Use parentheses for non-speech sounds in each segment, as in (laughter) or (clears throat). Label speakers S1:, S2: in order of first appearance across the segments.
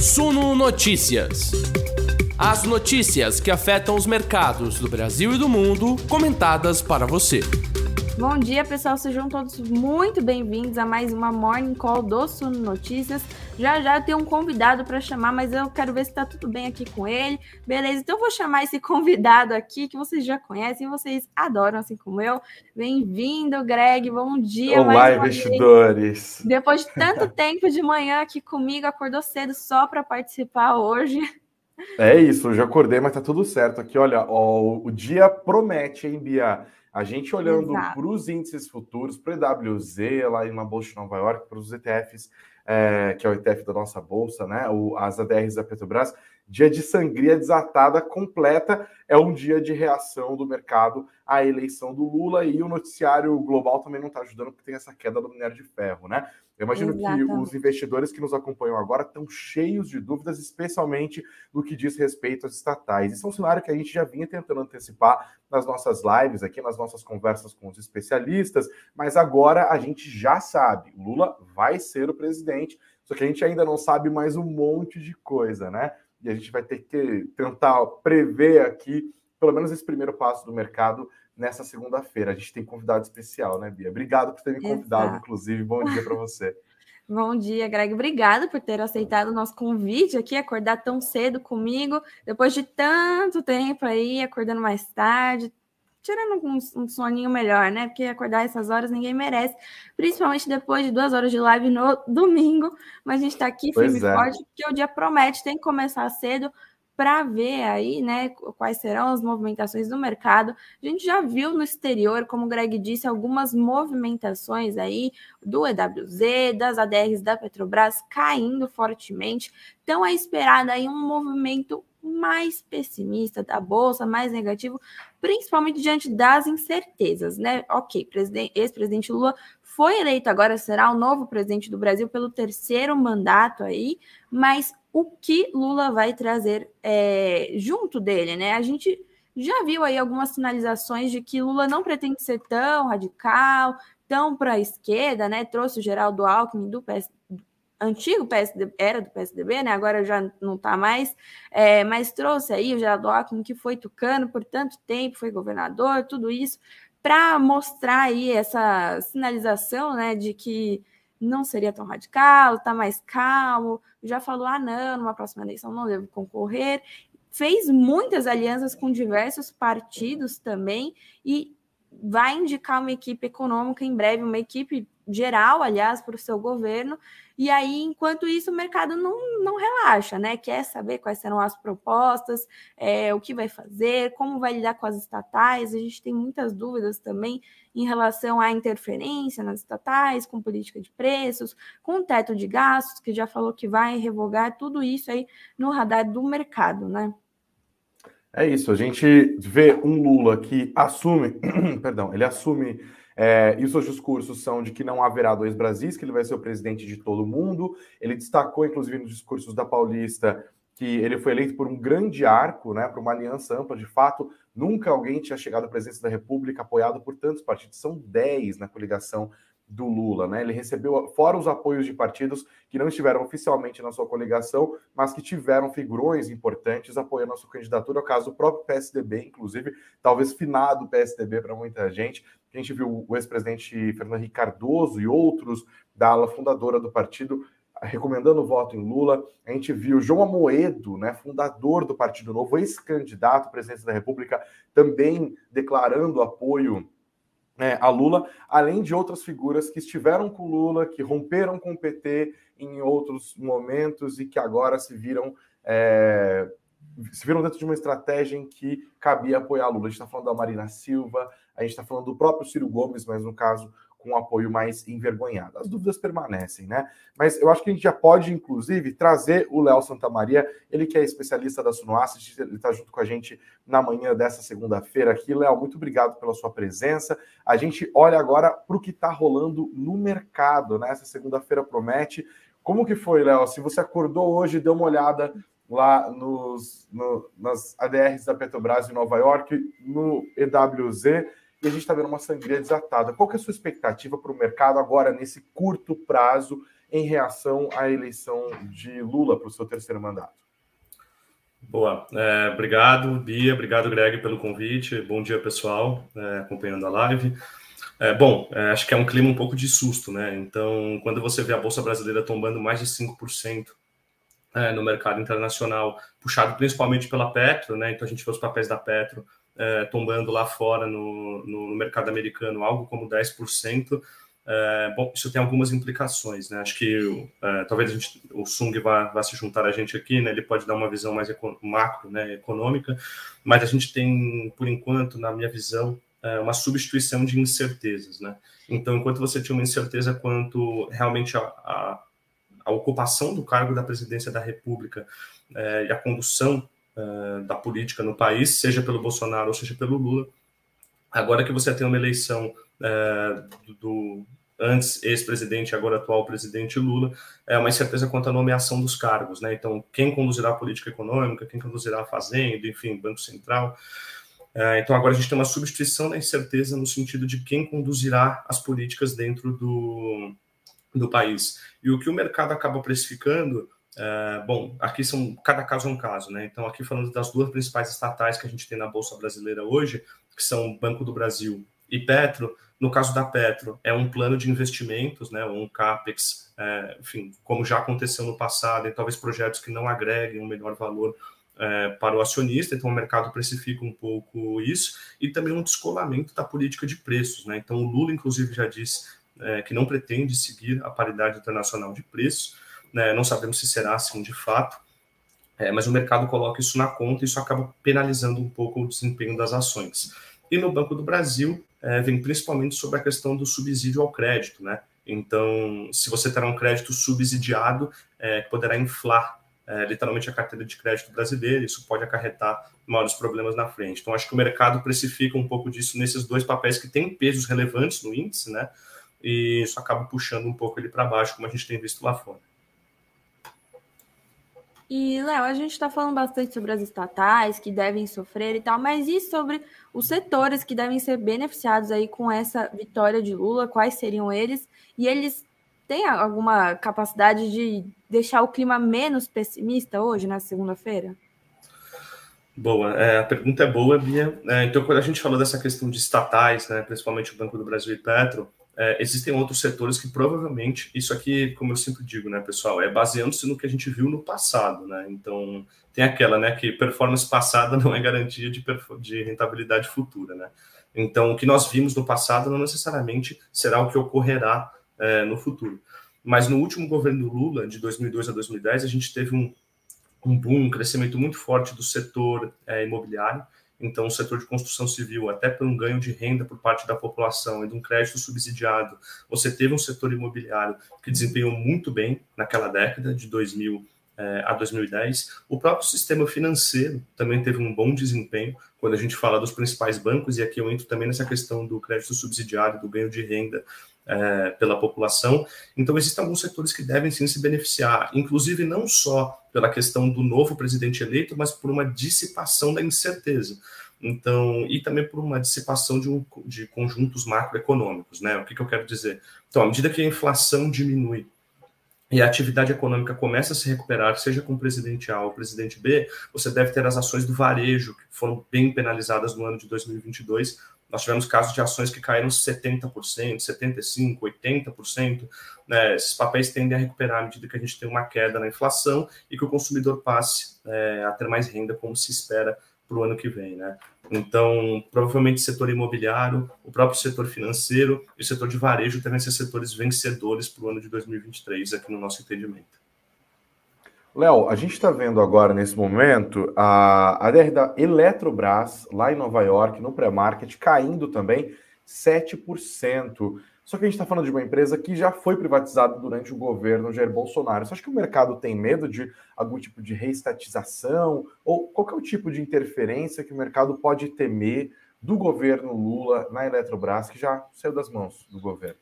S1: Suno Notícias. As notícias que afetam os mercados do Brasil e do mundo, comentadas para você.
S2: Bom dia, pessoal. Sejam todos muito bem-vindos a mais uma Morning Call do Suno Notícias. Já já eu tenho um convidado para chamar, mas eu quero ver se tá tudo bem aqui com ele. Beleza, então eu vou chamar esse (laughs) convidado aqui que vocês já conhecem, vocês adoram, assim como eu. Bem-vindo, Greg. Bom dia.
S3: Olá, investidores.
S2: Vez. Depois de tanto (laughs) tempo de manhã aqui comigo, acordou cedo só para participar hoje.
S3: É isso, eu já acordei, mas tá tudo certo. Aqui, olha, ó, o dia promete, hein, Bia? A gente olhando para os índices futuros, para o EWZ, lá em uma bolsa de Nova York, para os ETFs, é, que é o ETF da nossa bolsa, né? O, as ADRs da Petrobras, dia de sangria desatada completa, é um dia de reação do mercado à eleição do Lula e o noticiário global também não está ajudando porque tem essa queda do minério de ferro, né? Eu imagino Exatamente. que os investidores que nos acompanham agora estão cheios de dúvidas, especialmente no que diz respeito às estatais. Isso é um cenário que a gente já vinha tentando antecipar nas nossas lives, aqui nas nossas conversas com os especialistas, mas agora a gente já sabe, Lula vai ser o presidente, só que a gente ainda não sabe mais um monte de coisa, né? E a gente vai ter que tentar prever aqui, pelo menos esse primeiro passo do mercado nessa segunda-feira. A gente tem convidado especial, né, Bia? Obrigado por ter me convidado, Exato. inclusive. Bom dia para você. (laughs)
S2: Bom dia, Greg. Obrigada por ter aceitado o nosso convite aqui, acordar tão cedo comigo, depois de tanto tempo aí, acordando mais tarde, tirando um, um soninho melhor, né? Porque acordar essas horas ninguém merece, principalmente depois de duas horas de live no domingo. Mas a gente está aqui firme e é. forte, porque o dia promete, tem que começar cedo para ver aí, né, quais serão as movimentações do mercado. A gente já viu no exterior, como o Greg disse, algumas movimentações aí do EWZ, das ADRs da Petrobras caindo fortemente. Então é esperado aí um movimento mais pessimista da bolsa, mais negativo, principalmente diante das incertezas, né? Ok, ex-presidente Lula foi eleito agora, será o novo presidente do Brasil pelo terceiro mandato aí, mas o que Lula vai trazer é, junto dele, né? A gente já viu aí algumas sinalizações de que Lula não pretende ser tão radical, tão para a esquerda, né? Trouxe o Geraldo Alckmin do PS, antigo PSD, era do PSDB, né? Agora já não está mais, é, mas trouxe aí o Geraldo Alckmin que foi tucano por tanto tempo, foi governador, tudo isso para mostrar aí essa sinalização, né, de que não seria tão radical, está mais calmo, já falou, ah, não, numa próxima eleição não devo concorrer, fez muitas alianças com diversos partidos também e vai indicar uma equipe econômica em breve, uma equipe geral, aliás, para o seu governo. E aí, enquanto isso, o mercado não, não relaxa, né? Quer saber quais serão as propostas, é, o que vai fazer, como vai lidar com as estatais. A gente tem muitas dúvidas também em relação à interferência nas estatais, com política de preços, com teto de gastos, que já falou que vai revogar, tudo isso aí no radar do mercado, né?
S3: É isso, a gente vê um Lula que assume, (clears throat) perdão, ele assume é, e os seus discursos são de que não haverá dois Brasis, que ele vai ser o presidente de todo mundo. Ele destacou, inclusive, nos discursos da Paulista, que ele foi eleito por um grande arco, né, por uma aliança ampla. De fato, nunca alguém tinha chegado à presidência da República apoiado por tantos partidos. São dez na coligação do Lula, né? Ele recebeu, fora os apoios de partidos que não estiveram oficialmente na sua coligação, mas que tiveram figurões importantes apoiando a sua candidatura, o caso do próprio PSDB, inclusive, talvez finado PSDB para muita gente. A gente viu o ex-presidente Fernando Henrique Cardoso e outros da ala fundadora do partido recomendando o voto em Lula. A gente viu João Amoedo, né, fundador do Partido Novo, ex-candidato à presidência da República, também declarando apoio é, a Lula, além de outras figuras que estiveram com Lula, que romperam com o PT em outros momentos e que agora se viram é, se viram dentro de uma estratégia em que cabia apoiar Lula. A gente está falando da Marina Silva, a gente está falando do próprio Ciro Gomes, mas no caso com um apoio mais envergonhado. As dúvidas permanecem, né? Mas eu acho que a gente já pode, inclusive, trazer o Léo Santamaria, ele que é especialista da Sunoassist, ele está junto com a gente na manhã dessa segunda-feira aqui. Léo, muito obrigado pela sua presença. A gente olha agora para o que está rolando no mercado, né? Essa segunda-feira promete. Como que foi, Léo? Se você acordou hoje, deu uma olhada lá nos, no, nas ADRs da Petrobras em Nova York, no EWZ, e a gente está vendo uma sangria desatada. Qual que é a sua expectativa para o mercado agora, nesse curto prazo, em reação à eleição de Lula para o seu terceiro mandato?
S4: Boa, é, obrigado, Bia, obrigado, Greg, pelo convite. Bom dia, pessoal, é, acompanhando a live. É, bom, é, acho que é um clima um pouco de susto, né? Então, quando você vê a Bolsa Brasileira tombando mais de 5% é, no mercado internacional, puxado principalmente pela Petro, né? Então, a gente vê os papéis da Petro é, tombando lá fora no, no, mercado americano, algo como 10%. É, bom, isso tem algumas implicações, né? Acho que é, talvez gente, o Sung vá, vá, se juntar a gente aqui, né? Ele pode dar uma visão mais macro, né? Econômica, mas a gente tem, por enquanto, na minha visão, é, uma substituição de incertezas, né? Então, enquanto você tinha uma incerteza quanto realmente a, a, a ocupação do cargo da presidência da República é, e a condução é, da política no país, seja pelo Bolsonaro ou seja pelo Lula, agora que você tem uma eleição é, do, antes ex-presidente, agora atual presidente Lula, é uma incerteza quanto à nomeação dos cargos, né? Então, quem conduzirá a política econômica, quem conduzirá a fazenda, enfim, Banco Central. É, então, agora a gente tem uma substituição da incerteza no sentido de quem conduzirá as políticas dentro do, do país. E o que o mercado acaba precificando, é, bom, aqui são cada caso é um caso, né? Então, aqui falando das duas principais estatais que a gente tem na Bolsa Brasileira hoje, que são Banco do Brasil e Petro. No caso da Petro, é um plano de investimentos, né? Um CAPEX, é, enfim, como já aconteceu no passado, e talvez projetos que não agreguem um melhor valor é, para o acionista, então o mercado precifica um pouco isso, e também um descolamento da política de preços. Né? Então, o Lula, inclusive, já disse é, que não pretende seguir a paridade internacional de preços, né? não sabemos se será assim de fato, é, mas o mercado coloca isso na conta e isso acaba penalizando um pouco o desempenho das ações. E no Banco do Brasil, é, vem principalmente sobre a questão do subsídio ao crédito. Né? Então, se você terá um crédito subsidiado, é, poderá inflar é, literalmente a carteira de crédito brasileira, isso pode acarretar maiores problemas na frente. Então, acho que o mercado precifica um pouco disso nesses dois papéis que têm pesos relevantes no índice, né? E isso acaba puxando um pouco ele para baixo, como a gente tem visto lá fora.
S2: E, Léo, a gente está falando bastante sobre as estatais que devem sofrer e tal, mas e sobre os setores que devem ser beneficiados aí com essa vitória de Lula? Quais seriam eles? E eles tem alguma capacidade de deixar o clima menos pessimista hoje, na segunda-feira?
S4: Boa, é, a pergunta é boa, Bia. É, então, quando a gente falou dessa questão de estatais, né, principalmente o Banco do Brasil e Petro, é, existem outros setores que provavelmente, isso aqui, como eu sempre digo, né, pessoal, é baseando-se no que a gente viu no passado, né? Então, tem aquela, né, que performance passada (laughs) não é garantia de, de rentabilidade futura, né? Então, o que nós vimos no passado não necessariamente será o que ocorrerá é, no futuro. Mas no último governo Lula, de 2002 a 2010, a gente teve um, um boom, um crescimento muito forte do setor é, imobiliário. Então, o setor de construção civil, até por um ganho de renda por parte da população e de um crédito subsidiado, você teve um setor imobiliário que desempenhou muito bem naquela década, de 2000 é, a 2010. O próprio sistema financeiro também teve um bom desempenho quando a gente fala dos principais bancos, e aqui eu entro também nessa questão do crédito subsidiário, do ganho de renda é, pela população. Então, existem alguns setores que devem sim se beneficiar, inclusive não só pela questão do novo presidente eleito, mas por uma dissipação da incerteza. Então, e também por uma dissipação de, um, de conjuntos macroeconômicos, né? O que, que eu quero dizer? Então, à medida que a inflação diminui e a atividade econômica começa a se recuperar, seja com o presidente A ou o presidente B, você deve ter as ações do varejo, que foram bem penalizadas no ano de 2022, nós tivemos casos de ações que caíram 70%, 75%, 80%. Né? Esses papéis tendem a recuperar à medida que a gente tem uma queda na inflação e que o consumidor passe é, a ter mais renda, como se espera para o ano que vem. Né? Então, provavelmente o setor imobiliário, o próprio setor financeiro e o setor de varejo devem ser setores vencedores para o ano de 2023, aqui no nosso entendimento.
S3: Léo, a gente está vendo agora, nesse momento, a, a DR da Eletrobras, lá em Nova York, no pré-market, caindo também 7%. Só que a gente está falando de uma empresa que já foi privatizada durante o governo Jair Bolsonaro. Você acha que o mercado tem medo de algum tipo de reestatização? Ou qual é o tipo de interferência que o mercado pode temer do governo Lula na Eletrobras, que já saiu das mãos do governo?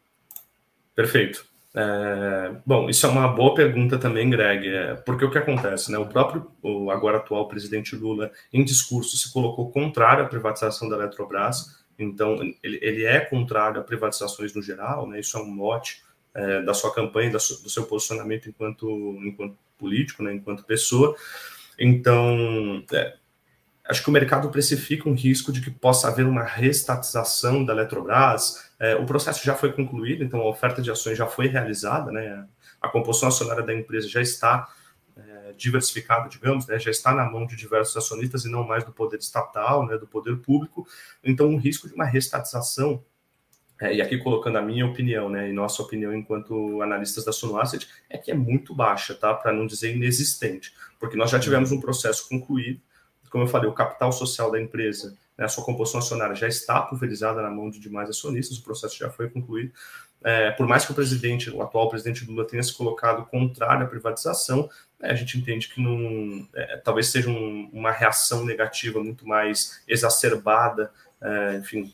S4: Perfeito. É, bom, isso é uma boa pergunta também, Greg, é, porque o que acontece, né? O próprio, o agora atual presidente Lula, em discurso, se colocou contrário à privatização da Eletrobras, então ele, ele é contrário a privatizações no geral, né? Isso é um mote é, da sua campanha, do seu posicionamento enquanto, enquanto político, né, enquanto pessoa. Então, é, acho que o mercado precifica um risco de que possa haver uma restatização da Eletrobras. É, o processo já foi concluído, então a oferta de ações já foi realizada, né? A composição acionária da empresa já está é, diversificada, digamos, né? Já está na mão de diversos acionistas e não mais do poder estatal, né? Do poder público. Então, o risco de uma restatização é, e aqui colocando a minha opinião, né, e nossa opinião enquanto analistas da Suno Asset, é que é muito baixa, tá? Para não dizer inexistente, porque nós já tivemos um processo concluído, como eu falei, o capital social da empresa, né, a sua composição acionária já está pulverizada na mão de demais acionistas, o processo já foi concluído. É, por mais que o presidente, o atual presidente Lula, tenha se colocado contrário à privatização, é, a gente entende que não, é, talvez seja um, uma reação negativa muito mais exacerbada, é, enfim,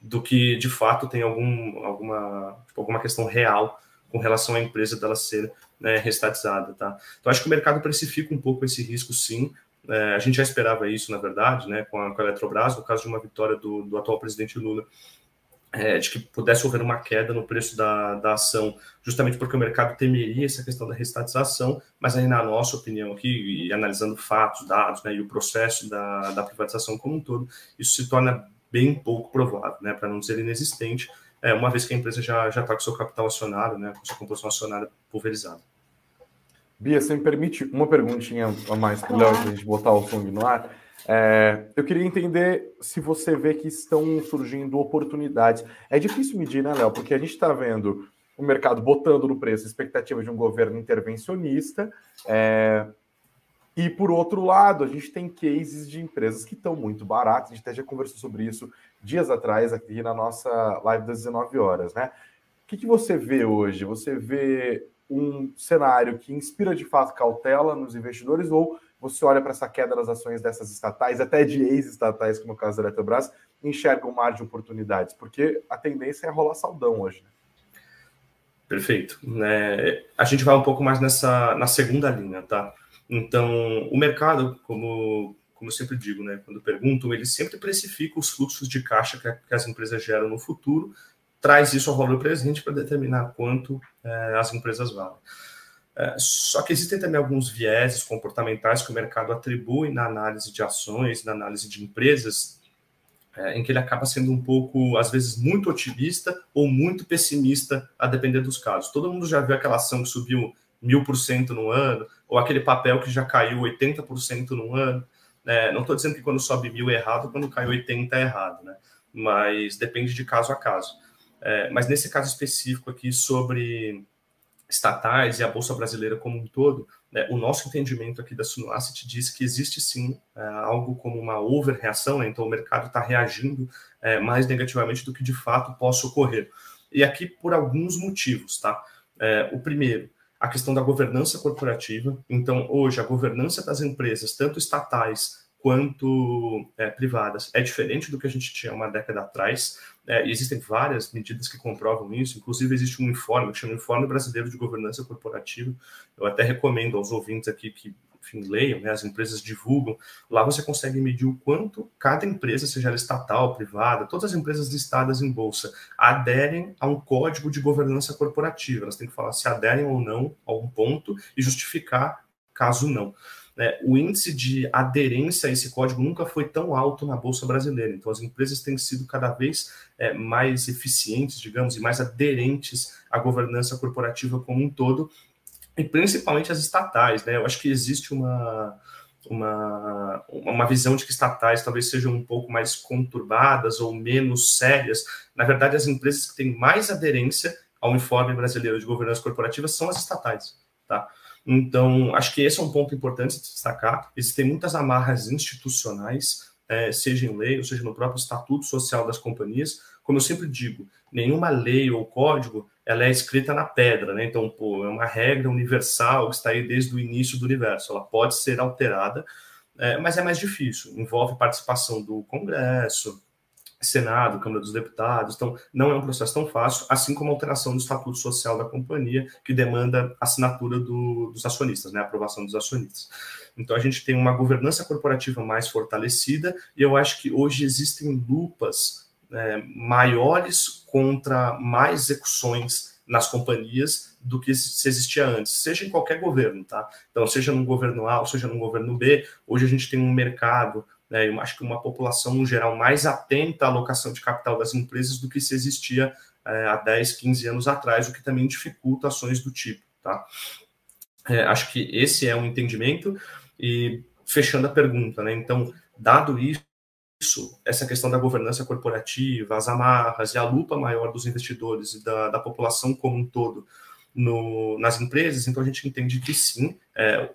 S4: do que de fato tem algum, alguma, tipo, alguma questão real com relação à empresa dela ser né, restatizada, tá? Então acho que o mercado precifica um pouco esse risco, sim. É, a gente já esperava isso, na verdade, né, com a, com a Eletrobras, no caso de uma vitória do, do atual presidente Lula, é, de que pudesse haver uma queda no preço da, da ação, justamente porque o mercado temeria essa questão da restatização, mas aí, na nossa opinião aqui, e analisando fatos, dados, né, e o processo da, da privatização como um todo, isso se torna bem pouco provável, né, para não dizer inexistente, é, uma vez que a empresa já está com seu capital acionário, né, com sua composição acionária pulverizada.
S3: Bia, você me permite uma perguntinha a mais para o Léo, para a gente botar o som no ar? É, eu queria entender se você vê que estão surgindo oportunidades. É difícil medir, né, Léo? Porque a gente está vendo o mercado botando no preço a expectativa de um governo intervencionista, é, e por outro lado, a gente tem cases de empresas que estão muito baratas, a gente até já conversou sobre isso dias atrás aqui na nossa live das 19 horas, né? O que, que você vê hoje? Você vê um cenário que inspira de fato cautela nos investidores ou você olha para essa queda das ações dessas estatais, até de ex-estatais, como é o caso da Eletrobras, enxerga um mar de oportunidades? Porque a tendência é rolar saldão hoje, né?
S4: Perfeito. É, a gente vai um pouco mais nessa na segunda linha, tá? Então, o mercado, como, como eu sempre digo, né, quando perguntam, ele sempre precifica os fluxos de caixa que, que as empresas geram no futuro, traz isso ao valor presente para determinar quanto é, as empresas valem. É, só que existem também alguns vieses comportamentais que o mercado atribui na análise de ações, na análise de empresas, é, em que ele acaba sendo um pouco, às vezes, muito otimista ou muito pessimista, a depender dos casos. Todo mundo já viu aquela ação que subiu mil por cento no ano, ou aquele papel que já caiu 80% no ano. Né? Não estou dizendo que quando sobe mil é errado, quando cai 80 é errado, né? mas depende de caso a caso. É, mas nesse caso específico aqui sobre estatais e a Bolsa Brasileira como um todo, né, o nosso entendimento aqui da Sunoasset diz que existe sim é, algo como uma overreação, né, então o mercado está reagindo é, mais negativamente do que de fato possa ocorrer. E aqui por alguns motivos, tá? É, o primeiro, a questão da governança corporativa. Então, hoje, a governança das empresas, tanto estatais quanto é, privadas, é diferente do que a gente tinha uma década atrás. É, existem várias medidas que comprovam isso. Inclusive, existe um informe que chama Informe Brasileiro de Governança Corporativa. Eu até recomendo aos ouvintes aqui que enfim, leiam, né, as empresas divulgam, lá você consegue medir o quanto cada empresa, seja ela estatal, privada, todas as empresas listadas em bolsa, aderem a um código de governança corporativa. Elas têm que falar se aderem ou não a um ponto e justificar caso não. É, o índice de aderência a esse código nunca foi tão alto na Bolsa Brasileira. Então, as empresas têm sido cada vez é, mais eficientes, digamos, e mais aderentes à governança corporativa como um todo, e principalmente as estatais, né? Eu acho que existe uma, uma, uma visão de que estatais talvez sejam um pouco mais conturbadas ou menos sérias. Na verdade, as empresas que têm mais aderência ao informe brasileiro de governança corporativa são as estatais, tá? Então, acho que esse é um ponto importante de destacar. Existem muitas amarras institucionais, é, seja em lei, ou seja no próprio estatuto social das companhias. Como eu sempre digo, nenhuma lei ou código ela é escrita na pedra, né? Então, pô, é uma regra universal que está aí desde o início do universo. Ela pode ser alterada, é, mas é mais difícil. Envolve participação do Congresso, Senado, Câmara dos Deputados. Então, não é um processo tão fácil, assim como a alteração do estatuto social da companhia, que demanda assinatura do, dos acionistas, né? aprovação dos acionistas. Então, a gente tem uma governança corporativa mais fortalecida e eu acho que hoje existem lupas é, maiores contra mais execuções nas companhias do que se existia antes, seja em qualquer governo, tá? Então, seja no governo A ou seja no governo B, hoje a gente tem um mercado, né, eu acho que uma população no geral mais atenta à alocação de capital das empresas do que se existia é, há 10, 15 anos atrás, o que também dificulta ações do tipo, tá? É, acho que esse é um entendimento e fechando a pergunta, né? Então, dado isso, essa questão da governança corporativa, as amarras e a lupa maior dos investidores e da, da população como um todo no, nas empresas, então a gente entende que sim, é,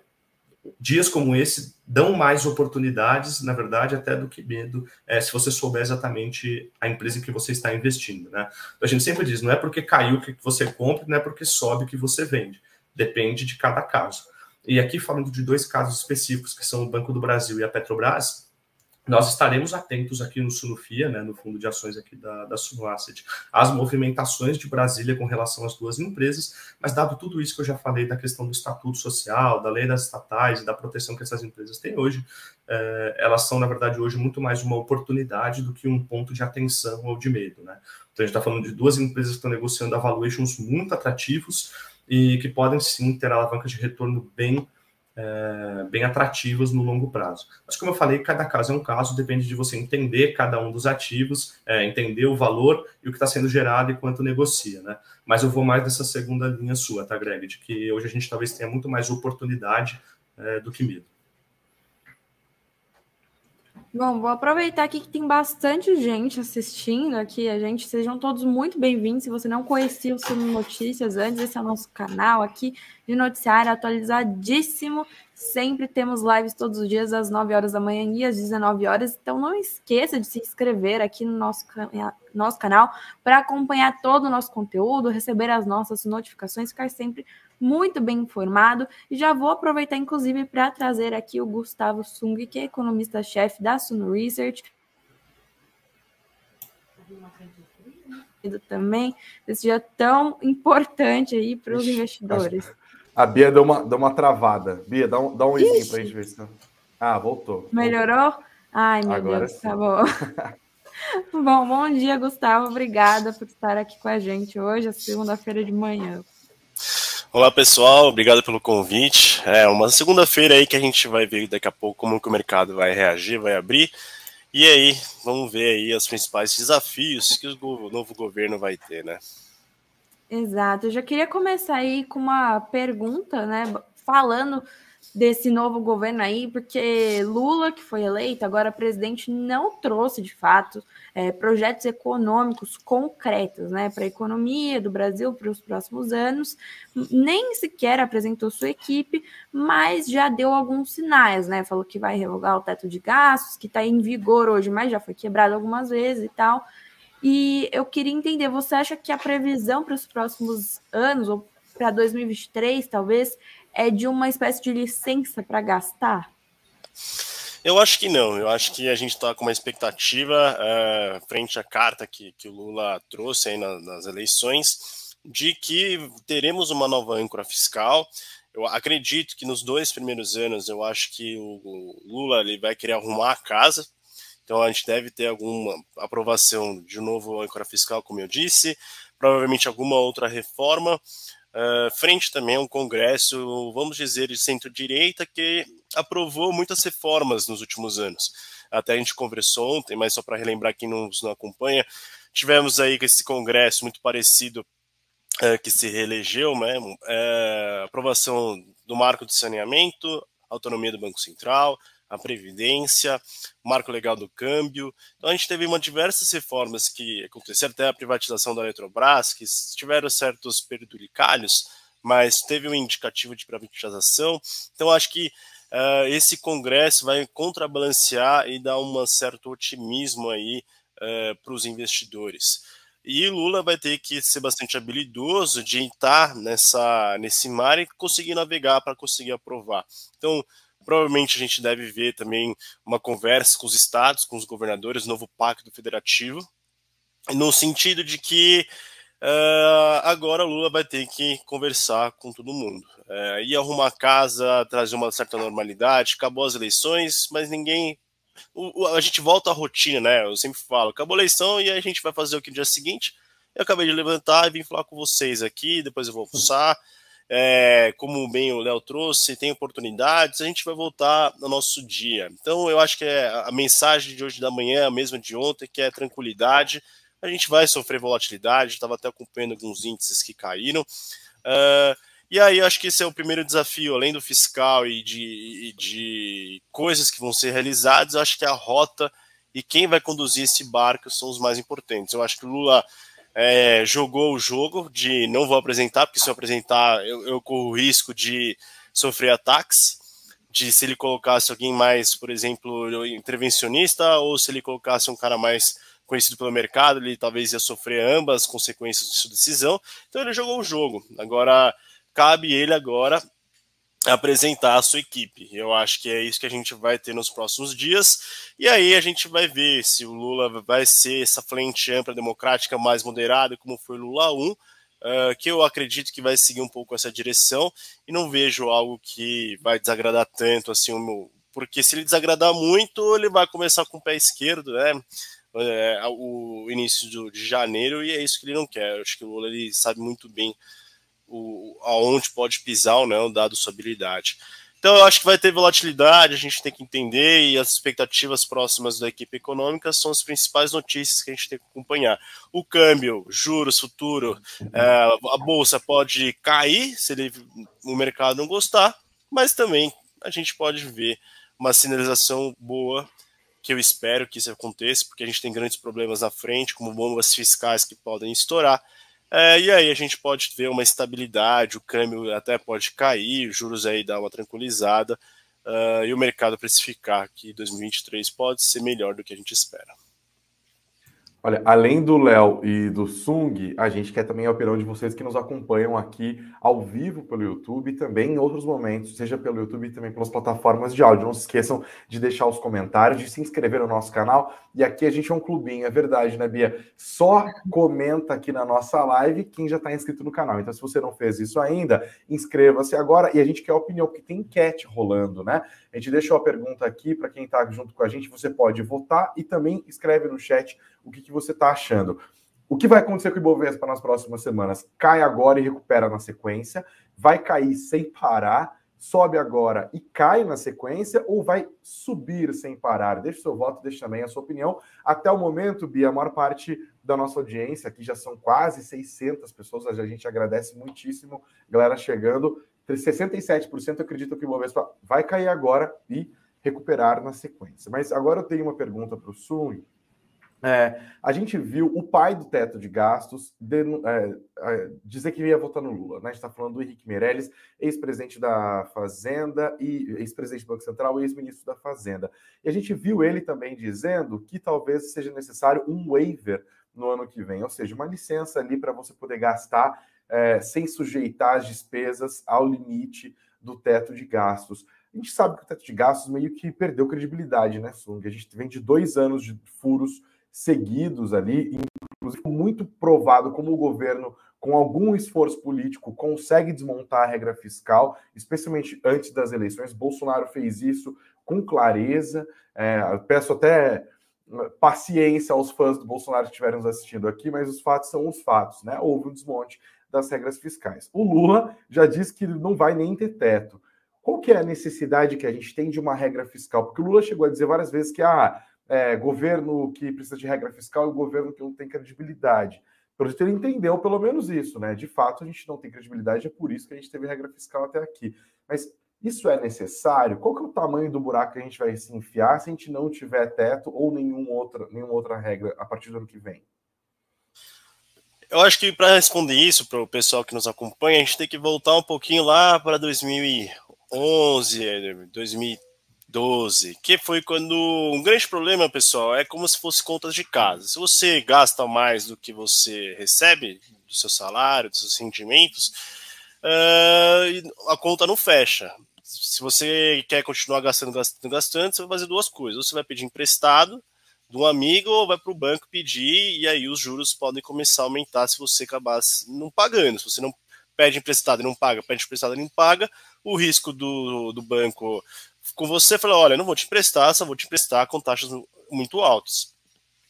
S4: dias como esse dão mais oportunidades, na verdade, até do que medo, é, se você souber exatamente a empresa em que você está investindo. Né? Então, a gente sempre diz, não é porque caiu que você compra, não é porque sobe que você vende. Depende de cada caso. E aqui falando de dois casos específicos, que são o Banco do Brasil e a Petrobras, nós estaremos atentos aqui no Sunufia, né, no fundo de ações aqui da, da Sunoasset, às movimentações de Brasília com relação às duas empresas, mas dado tudo isso que eu já falei da questão do estatuto social, da lei das estatais e da proteção que essas empresas têm hoje, eh, elas são, na verdade, hoje muito mais uma oportunidade do que um ponto de atenção ou de medo. Né? Então, a gente está falando de duas empresas que estão negociando valuations muito atrativos e que podem sim ter alavancas de retorno bem é, bem atrativas no longo prazo. Mas, como eu falei, cada caso é um caso, depende de você entender cada um dos ativos, é, entender o valor e o que está sendo gerado e quanto negocia, né? Mas eu vou mais dessa segunda linha sua, tá, Greg? De que hoje a gente talvez tenha muito mais oportunidade é, do que medo.
S2: Bom, vou aproveitar aqui que tem bastante gente assistindo aqui a gente. Sejam todos muito bem-vindos. Se você não conhecia o Suno Notícias antes, esse é o nosso canal aqui de noticiário atualizadíssimo. Sempre temos lives todos os dias às 9 horas da manhã e às 19 horas. Então não esqueça de se inscrever aqui no nosso, nosso canal para acompanhar todo o nosso conteúdo, receber as nossas notificações, ficar sempre muito bem informado. E já vou aproveitar, inclusive, para trazer aqui o Gustavo Sung, que é economista-chefe da Suno Research. Também, esse dia tão importante aí para os investidores.
S3: A Bia deu uma, deu uma travada. Bia, dá um, dá um oizinho para a gente ver se. Ah, voltou.
S2: Melhorou? Ai, meu Agora Deus, sim. tá bom. (laughs) bom, bom dia, Gustavo. Obrigada por estar aqui com a gente hoje, segunda-feira de manhã.
S5: Olá pessoal, obrigado pelo convite. É uma segunda-feira aí que a gente vai ver daqui a pouco como que o mercado vai reagir, vai abrir. E aí, vamos ver aí os principais desafios que o novo governo vai ter, né?
S2: Exato. Eu já queria começar aí com uma pergunta, né? Falando desse novo governo aí, porque Lula, que foi eleito, agora presidente, não trouxe de fato é, projetos econômicos concretos né, para a economia do Brasil para os próximos anos, nem sequer apresentou sua equipe, mas já deu alguns sinais, né? Falou que vai revogar o teto de gastos, que está em vigor hoje, mas já foi quebrado algumas vezes e tal. E eu queria entender, você acha que a previsão para os próximos anos, ou para 2023, talvez, é de uma espécie de licença para gastar?
S5: Eu acho que não. Eu acho que a gente está com uma expectativa uh, frente à carta que, que o Lula trouxe aí na, nas eleições de que teremos uma nova âncora fiscal. Eu acredito que nos dois primeiros anos eu acho que o Lula ele vai querer arrumar a casa. Então a gente deve ter alguma aprovação de novo âncora fiscal, como eu disse, provavelmente alguma outra reforma. Uh, frente também a um Congresso, vamos dizer, de centro-direita, que aprovou muitas reformas nos últimos anos. Até a gente conversou ontem, mas só para relembrar quem não nos acompanha, tivemos aí esse Congresso muito parecido uh, que se reelegeu, né? Uh, aprovação do marco de saneamento, autonomia do Banco Central, a Previdência, Marco Legal do Câmbio. Então a gente teve uma diversas reformas que aconteceram, até a privatização da Eletrobras, que tiveram certos perdulicalhos, mas teve um indicativo de privatização. Então acho que uh, esse Congresso vai contrabalancear e dar um certo otimismo aí uh, para os investidores. E Lula vai ter que ser bastante habilidoso de estar nessa, nesse mar e conseguir navegar para conseguir aprovar. Então, Provavelmente a gente deve ver também uma conversa com os estados, com os governadores, novo pacto federativo, no sentido de que uh, agora o Lula vai ter que conversar com todo mundo. Uh, ir arrumar casa, trazer uma certa normalidade, acabou as eleições, mas ninguém. O, o, a gente volta à rotina, né? Eu sempre falo, acabou a eleição e a gente vai fazer o que no dia seguinte? Eu acabei de levantar e vim falar com vocês aqui, depois eu vou almoçar. É, como bem o Léo trouxe, tem oportunidades, a gente vai voltar no nosso dia. Então, eu acho que é a mensagem de hoje da manhã, a mesma de ontem, que é tranquilidade. A gente vai sofrer volatilidade, estava até acompanhando alguns índices que caíram. Uh, e aí, acho que esse é o primeiro desafio, além do fiscal e de, e de coisas que vão ser realizadas, acho que a rota e quem vai conduzir esse barco são os mais importantes. Eu acho que o Lula é, jogou o jogo de não vou apresentar, porque se eu apresentar eu, eu corro o risco de sofrer ataques, de se ele colocasse alguém mais, por exemplo, intervencionista, ou se ele colocasse um cara mais conhecido pelo mercado, ele talvez ia sofrer ambas as consequências de sua decisão. Então ele jogou o jogo. Agora cabe ele agora apresentar a sua equipe. Eu acho que é isso que a gente vai ter nos próximos dias. E aí a gente vai ver se o Lula vai ser essa frente ampla democrática mais moderada, como foi Lula 1, uh, ah, que eu acredito que vai seguir um pouco essa direção e não vejo algo que vai desagradar tanto assim o meu, porque se ele desagradar muito, ele vai começar com o pé esquerdo, né? É, o início de janeiro e é isso que ele não quer. Eu acho que o Lula ele sabe muito bem o, aonde pode pisar ou não, dado sua habilidade. Então, eu acho que vai ter volatilidade, a gente tem que entender, e as expectativas próximas da equipe econômica são as principais notícias que a gente tem que acompanhar. O câmbio, juros, futuro, é, a bolsa pode cair se ele, o mercado não gostar, mas também a gente pode ver uma sinalização boa, que eu espero que isso aconteça, porque a gente tem grandes problemas na frente, como bombas fiscais que podem estourar, é, e aí a gente pode ver uma estabilidade, o câmbio até pode cair, os juros aí dá uma tranquilizada uh, e o mercado precificar que 2023 pode ser melhor do que a gente espera.
S3: Olha, além do Léo e do Sung, a gente quer também a opinião de vocês que nos acompanham aqui ao vivo pelo YouTube e também em outros momentos, seja pelo YouTube e também pelas plataformas de áudio. Não se esqueçam de deixar os comentários, de se inscrever no nosso canal. E aqui a gente é um clubinho, é verdade, né, Bia? Só comenta aqui na nossa live quem já está inscrito no canal. Então, se você não fez isso ainda, inscreva-se agora e a gente quer a opinião, porque tem enquete rolando, né? A gente deixou a pergunta aqui para quem está junto com a gente. Você pode votar e também escreve no chat o que, que você está achando. O que vai acontecer com o Ibovespa nas próximas semanas? Cai agora e recupera na sequência, vai cair sem parar, sobe agora e cai na sequência, ou vai subir sem parar? Deixe seu voto, deixe também a sua opinião. Até o momento, Bia, a maior parte da nossa audiência, aqui já são quase 600 pessoas, a gente agradece muitíssimo, galera chegando. 67% acreditam que o Ibovespa vai cair agora e recuperar na sequência. Mas agora eu tenho uma pergunta para o Sung. É, a gente viu o pai do teto de gastos de, é, é, dizer que ia votar no Lula. Né? A gente está falando do Henrique Meirelles, ex-presidente da Fazenda e ex-presidente do Banco Central e ex-ministro da Fazenda. E a gente viu ele também dizendo que talvez seja necessário um waiver no ano que vem, ou seja, uma licença ali para você poder gastar é, sem sujeitar as despesas ao limite do teto de gastos. A gente sabe que o teto de gastos meio que perdeu credibilidade, né, Sung? A gente vem de dois anos de furos seguidos ali, inclusive muito provado como o governo, com algum esforço político, consegue desmontar a regra fiscal, especialmente antes das eleições. Bolsonaro fez isso com clareza. É, peço até hum, paciência aos fãs do Bolsonaro que estiverem nos assistindo aqui, mas os fatos são os fatos, né? Houve um desmonte das regras fiscais. O Lula já disse que não vai nem ter teto. Qual que é a necessidade que a gente tem de uma regra fiscal? Porque o Lula chegou a dizer várias vezes que ah, é, governo que precisa de regra fiscal e o governo que não tem credibilidade. Pelo jeito, ele entendeu pelo menos isso, né? De fato, a gente não tem credibilidade, é por isso que a gente teve regra fiscal até aqui. Mas isso é necessário? Qual que é o tamanho do buraco que a gente vai se enfiar se a gente não tiver teto ou nenhum outra, nenhuma outra regra a partir do ano que vem?
S5: Eu acho que para responder isso para o pessoal que nos acompanha, a gente tem que voltar um pouquinho lá para 2011, 2013 12, que foi quando um grande problema, pessoal, é como se fosse contas de casa. Se você gasta mais do que você recebe do seu salário, dos seus rendimentos, uh, a conta não fecha. Se você quer continuar gastando, gastando, gastando, você vai fazer duas coisas. Você vai pedir emprestado de um amigo ou vai para o banco pedir, e aí os juros podem começar a aumentar se você acabar não pagando. Se você não pede emprestado e não paga, pede emprestado e não paga, o risco do, do banco com você falou: olha, não vou te emprestar, só vou te emprestar com taxas muito altas.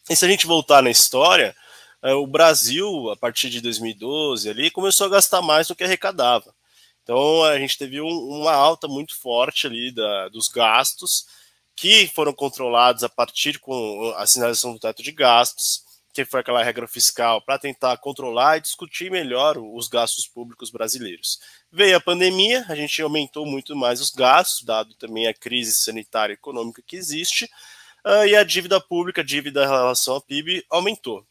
S5: E se a gente voltar na história, é, o Brasil, a partir de 2012, ali, começou a gastar mais do que arrecadava. Então a gente teve um, uma alta muito forte ali da, dos gastos, que foram controlados a partir com a sinalização do teto de gastos, que foi aquela regra fiscal para tentar controlar e discutir melhor os gastos públicos brasileiros. Veio a pandemia, a gente aumentou muito mais os gastos, dado também a crise sanitária e econômica que existe, uh, e a dívida pública, a dívida em relação ao PIB, aumentou.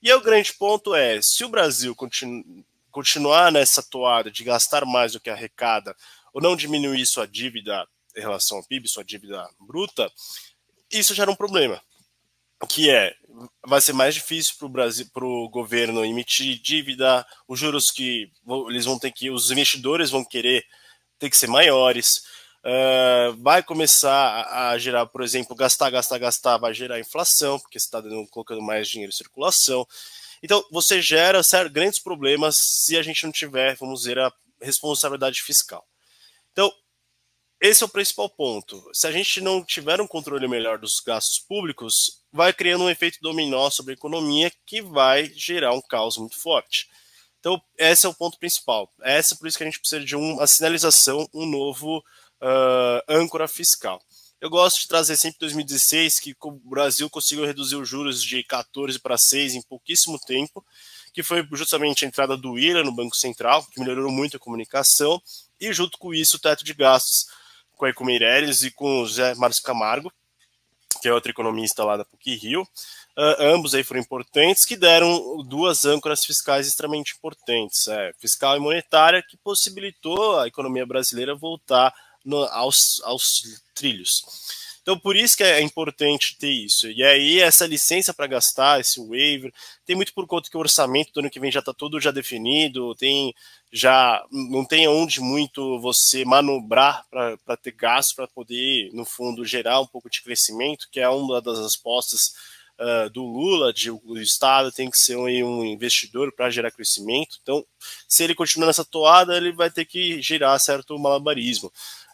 S5: E o grande ponto é, se o Brasil continu continuar nessa toada de gastar mais do que arrecada, ou não diminuir sua dívida em relação ao PIB, sua dívida bruta, isso gera um problema, que é vai ser mais difícil para o Brasil, para o governo emitir dívida, os juros que eles vão ter que, os investidores vão querer ter que ser maiores, uh, vai começar a, gerar, por exemplo, gastar, gastar, gastar, vai gerar inflação, porque você está colocando mais dinheiro em circulação. Então, você gera grandes problemas se a gente não tiver, vamos dizer, a responsabilidade fiscal. Então, esse é o principal ponto. Se a gente não tiver um controle melhor dos gastos públicos, vai criando um efeito dominó sobre a economia que vai gerar um caos muito forte. Então, esse é o ponto principal. Essa é por isso que a gente precisa de uma sinalização, um novo uh, âncora fiscal. Eu gosto de trazer sempre 2016, que o Brasil conseguiu reduzir os juros de 14 para 6 em pouquíssimo tempo, que foi justamente a entrada do IRA no Banco Central, que melhorou muito a comunicação, e junto com isso o teto de gastos com Eco Meirelles e com o Zé Márcio Camargo, que é outro economista lá da PUC-Rio. Uh, ambos aí foram importantes, que deram duas âncoras fiscais extremamente importantes, é, fiscal e monetária, que possibilitou a economia brasileira voltar no, aos, aos trilhos. Então, por isso que é importante ter isso. E aí, essa licença para gastar, esse waiver, tem muito por conta que o orçamento do ano que vem já está todo já definido, tem já não tem onde muito você manobrar para ter gasto, para poder, no fundo, gerar um pouco de crescimento, que é uma das respostas uh, do Lula, de o Estado tem que ser um, um investidor para gerar crescimento. Então, se ele continuar nessa toada, ele vai ter que girar certo malabarismo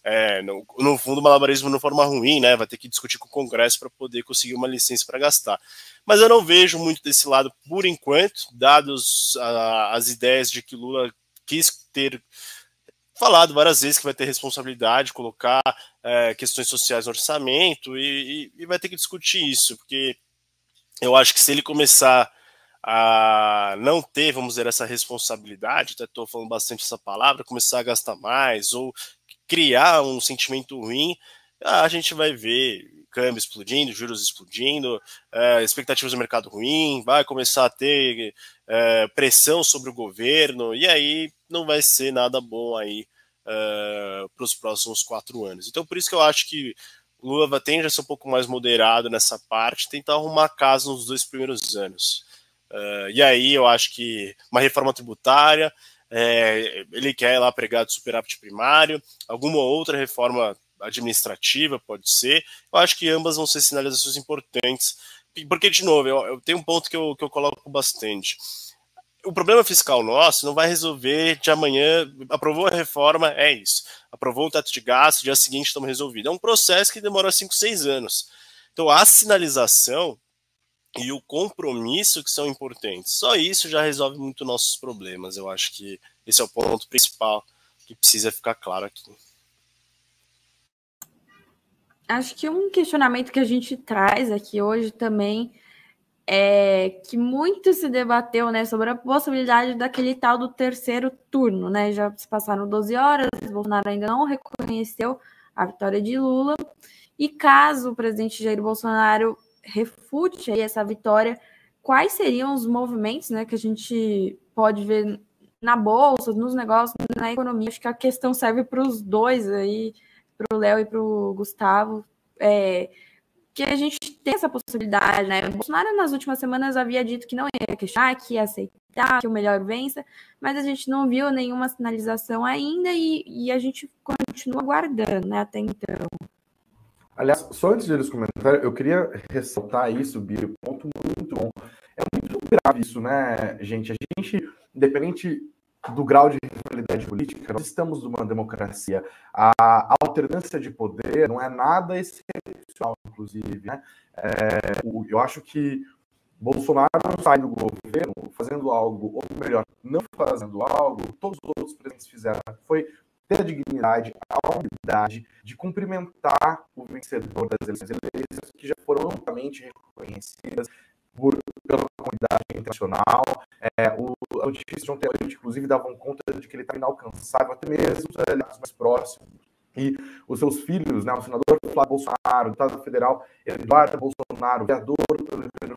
S5: é, no, no, fundo, malabarismo não forma ruim, né? Vai ter que discutir com o Congresso para poder conseguir uma licença para gastar. Mas eu não vejo muito desse lado por enquanto, dados a, as ideias de que Lula quis ter falado várias vezes que vai ter responsabilidade, colocar é, questões sociais no orçamento e, e, e vai ter que discutir isso, porque eu acho que se ele começar a não ter, vamos dizer, essa responsabilidade, até estou falando bastante essa palavra, começar a gastar mais ou criar um sentimento ruim, a gente vai ver câmbio explodindo, juros explodindo, é, expectativas do mercado ruim, vai começar a ter é, pressão sobre o governo, e aí não vai ser nada bom aí é, para os próximos quatro anos. Então, por isso que eu acho que Lula tende a ser um pouco mais moderado nessa parte, tentar arrumar casa nos dois primeiros anos. Uh, e aí eu acho que uma reforma tributária, é, ele quer lá pregar de superávit primário, alguma outra reforma administrativa pode ser. Eu acho que ambas vão ser sinalizações importantes, porque, de novo, eu, eu tenho um ponto que eu, que eu coloco bastante. O problema fiscal nosso não vai resolver de amanhã, aprovou a reforma, é isso. Aprovou o teto de gasto, dia seguinte estamos resolvidos. É um processo que demora 5, 6 anos. Então, a sinalização e o compromisso que são importantes. Só isso já resolve muito nossos problemas. Eu acho que esse é o ponto principal que precisa ficar claro aqui.
S2: Acho que um questionamento que a gente traz aqui hoje também é que muito se debateu né, sobre a possibilidade daquele tal do terceiro turno. Né? Já se passaram 12 horas, Bolsonaro ainda não reconheceu a vitória de Lula. E caso o presidente Jair Bolsonaro refute aí essa vitória, quais seriam os movimentos né, que a gente pode ver na bolsa, nos negócios, na economia? Acho que a questão serve para os dois aí, para o Léo e para o Gustavo. É, que a gente tem essa possibilidade, né? O Bolsonaro nas últimas semanas havia dito que não ia queixar, que ia aceitar, que o melhor vença, mas a gente não viu nenhuma sinalização ainda e, e a gente continua aguardando, né, até então.
S3: Aliás, só antes de eles comentarem, eu queria ressaltar isso, Bíblia, ponto muito bom. É muito grave isso, né, gente? A gente, independente do grau de rivalidade política, nós estamos numa democracia. A alternância de poder não é nada excepcional, inclusive. Né? É, eu acho que Bolsonaro sai do governo fazendo algo, ou melhor, não fazendo algo, todos os outros presidentes fizeram. Foi ter a dignidade, a humildade de cumprimentar o vencedor das eleições, eleições que já foram amplamente reconhecidas por, pela comunidade internacional. É, o, a de ontem, inclusive, davam conta de que ele está inalcançável, até mesmo os aliados mais próximos. E os seus filhos, né, o senador Flávio Bolsonaro, o deputado federal Eduardo Bolsonaro, o vereador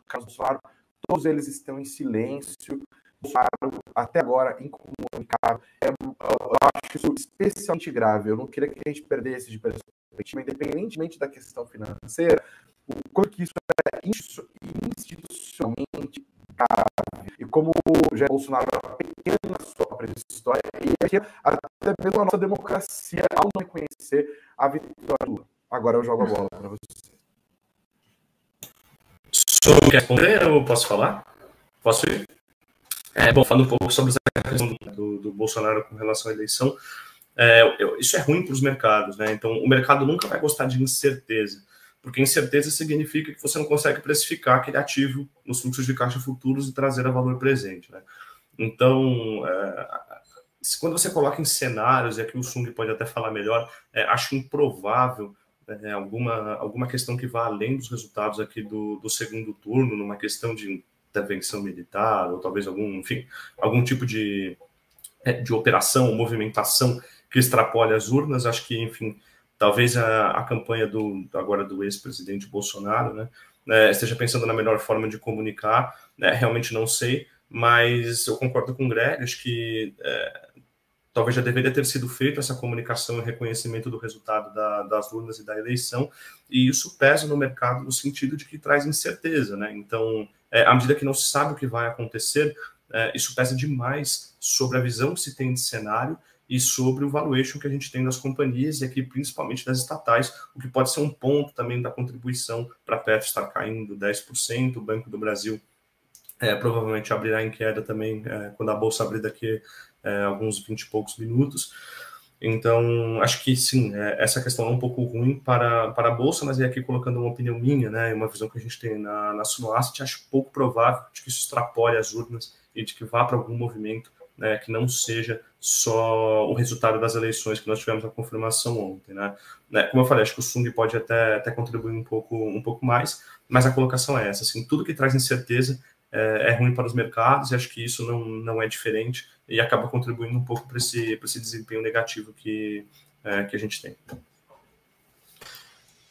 S3: Carlos Bolsonaro, todos eles estão em silêncio. Bolsonaro, até agora, incomunicável. É, eu acho isso especialmente grave. Eu não queria que a gente perdesse de perspectiva, independentemente da questão financeira, o quanto que isso é institucionalmente grave. E como o Jair Bolsonaro é pequeno na sua própria história, e aqui até mesmo a nossa democracia, ao não reconhecer a vitória do Lula. Agora eu jogo a bola para você.
S4: Sobre quer responder, eu posso falar? Posso ir? É, bom, falando um pouco sobre essa questão do, do Bolsonaro com relação à eleição, é, eu, isso é ruim para os mercados, né? Então, o mercado nunca vai gostar de incerteza, porque incerteza significa que você não consegue precificar aquele ativo nos fluxos de caixa futuros e trazer a valor presente, né? Então, é, quando você coloca em cenários, e aqui o Sung pode até falar melhor, é, acho improvável é, alguma, alguma questão que vá além dos resultados aqui do, do segundo turno, numa questão de intervenção militar, ou talvez algum, enfim, algum tipo de, é, de operação, movimentação que extrapole as urnas. Acho que, enfim, talvez a, a campanha do agora do ex-presidente Bolsonaro, né, é, esteja pensando na melhor forma de comunicar. Né, realmente não sei, mas eu concordo com o Greg, acho que é, talvez já deveria ter sido feita essa comunicação e reconhecimento do resultado da, das urnas e da eleição, e isso pesa no mercado no sentido de que traz incerteza, né? Então, é, à medida que não se sabe o que vai acontecer, é, isso pesa demais sobre a visão que se tem de cenário e sobre o valuation que a gente tem das companhias e aqui principalmente das estatais, o que pode ser um ponto também da contribuição para a PEF estar caindo 10%, o Banco do Brasil é, provavelmente abrirá em queda também é, quando a bolsa abrir daqui é, alguns 20 e poucos minutos. Então, acho que sim, é, essa questão é um pouco ruim para, para a Bolsa, mas é aqui colocando uma opinião minha, né, uma visão que a gente tem na, na Sunoasset, acho pouco provável de que isso extrapole as urnas e de que vá para algum movimento né, que não seja só o resultado das eleições que nós tivemos a confirmação ontem. Né? né como eu falei, acho que o Sung pode até, até contribuir um pouco, um pouco mais, mas a colocação é essa, assim, tudo que traz incerteza é, é ruim para os mercados e acho que isso não, não é diferente e acaba contribuindo um pouco para esse, esse desempenho negativo que, é, que a gente tem.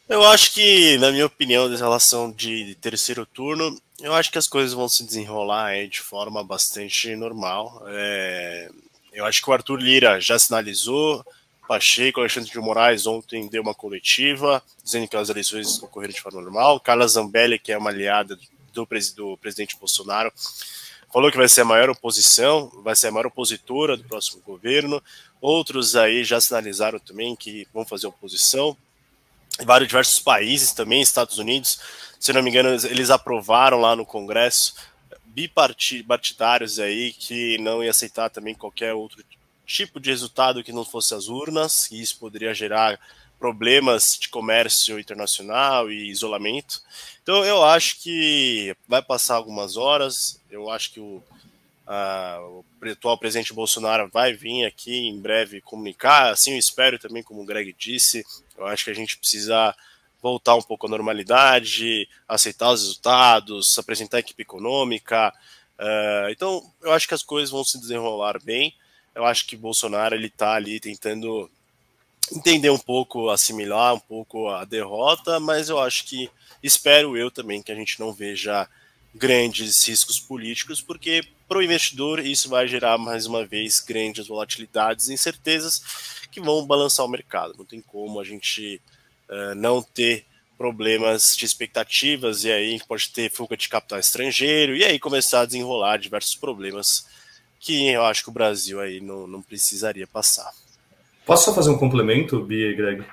S5: Eu acho que, na minha opinião, em relação de terceiro turno, eu acho que as coisas vão se desenrolar de forma bastante normal. É, eu acho que o Arthur Lira já sinalizou, Pacheco, Alexandre de Moraes ontem deu uma coletiva dizendo que as eleições ocorreram de forma normal. Carla Zambelli, que é uma aliada do, do presidente Bolsonaro, falou que vai ser a maior oposição, vai ser a maior opositora do próximo governo. Outros aí já sinalizaram também que vão fazer oposição. Vários diversos países também, Estados Unidos, se não me engano, eles aprovaram lá no Congresso bipartidários aí que não ia aceitar também qualquer outro tipo de resultado que não fosse as urnas, e isso poderia gerar problemas de comércio internacional e isolamento. Então eu acho que vai passar algumas horas. Eu acho que o, a, o atual presidente Bolsonaro vai vir aqui em breve comunicar. Assim eu espero também, como o Greg disse. Eu acho que a gente precisa voltar um pouco à normalidade, aceitar os resultados, apresentar a equipe econômica. Uh, então eu acho que as coisas vão se desenrolar bem. Eu acho que Bolsonaro ele está ali tentando entender um pouco, assimilar um pouco a derrota, mas eu acho que espero eu também que a gente não veja grandes riscos políticos, porque para o investidor isso vai gerar mais uma vez grandes volatilidades e incertezas que vão balançar o mercado. Não tem como a gente uh, não ter problemas de expectativas e aí pode ter fuga de capital estrangeiro e aí começar a desenrolar diversos problemas que eu acho que o Brasil aí não, não precisaria passar.
S4: Posso só fazer um complemento, Bia e Greg?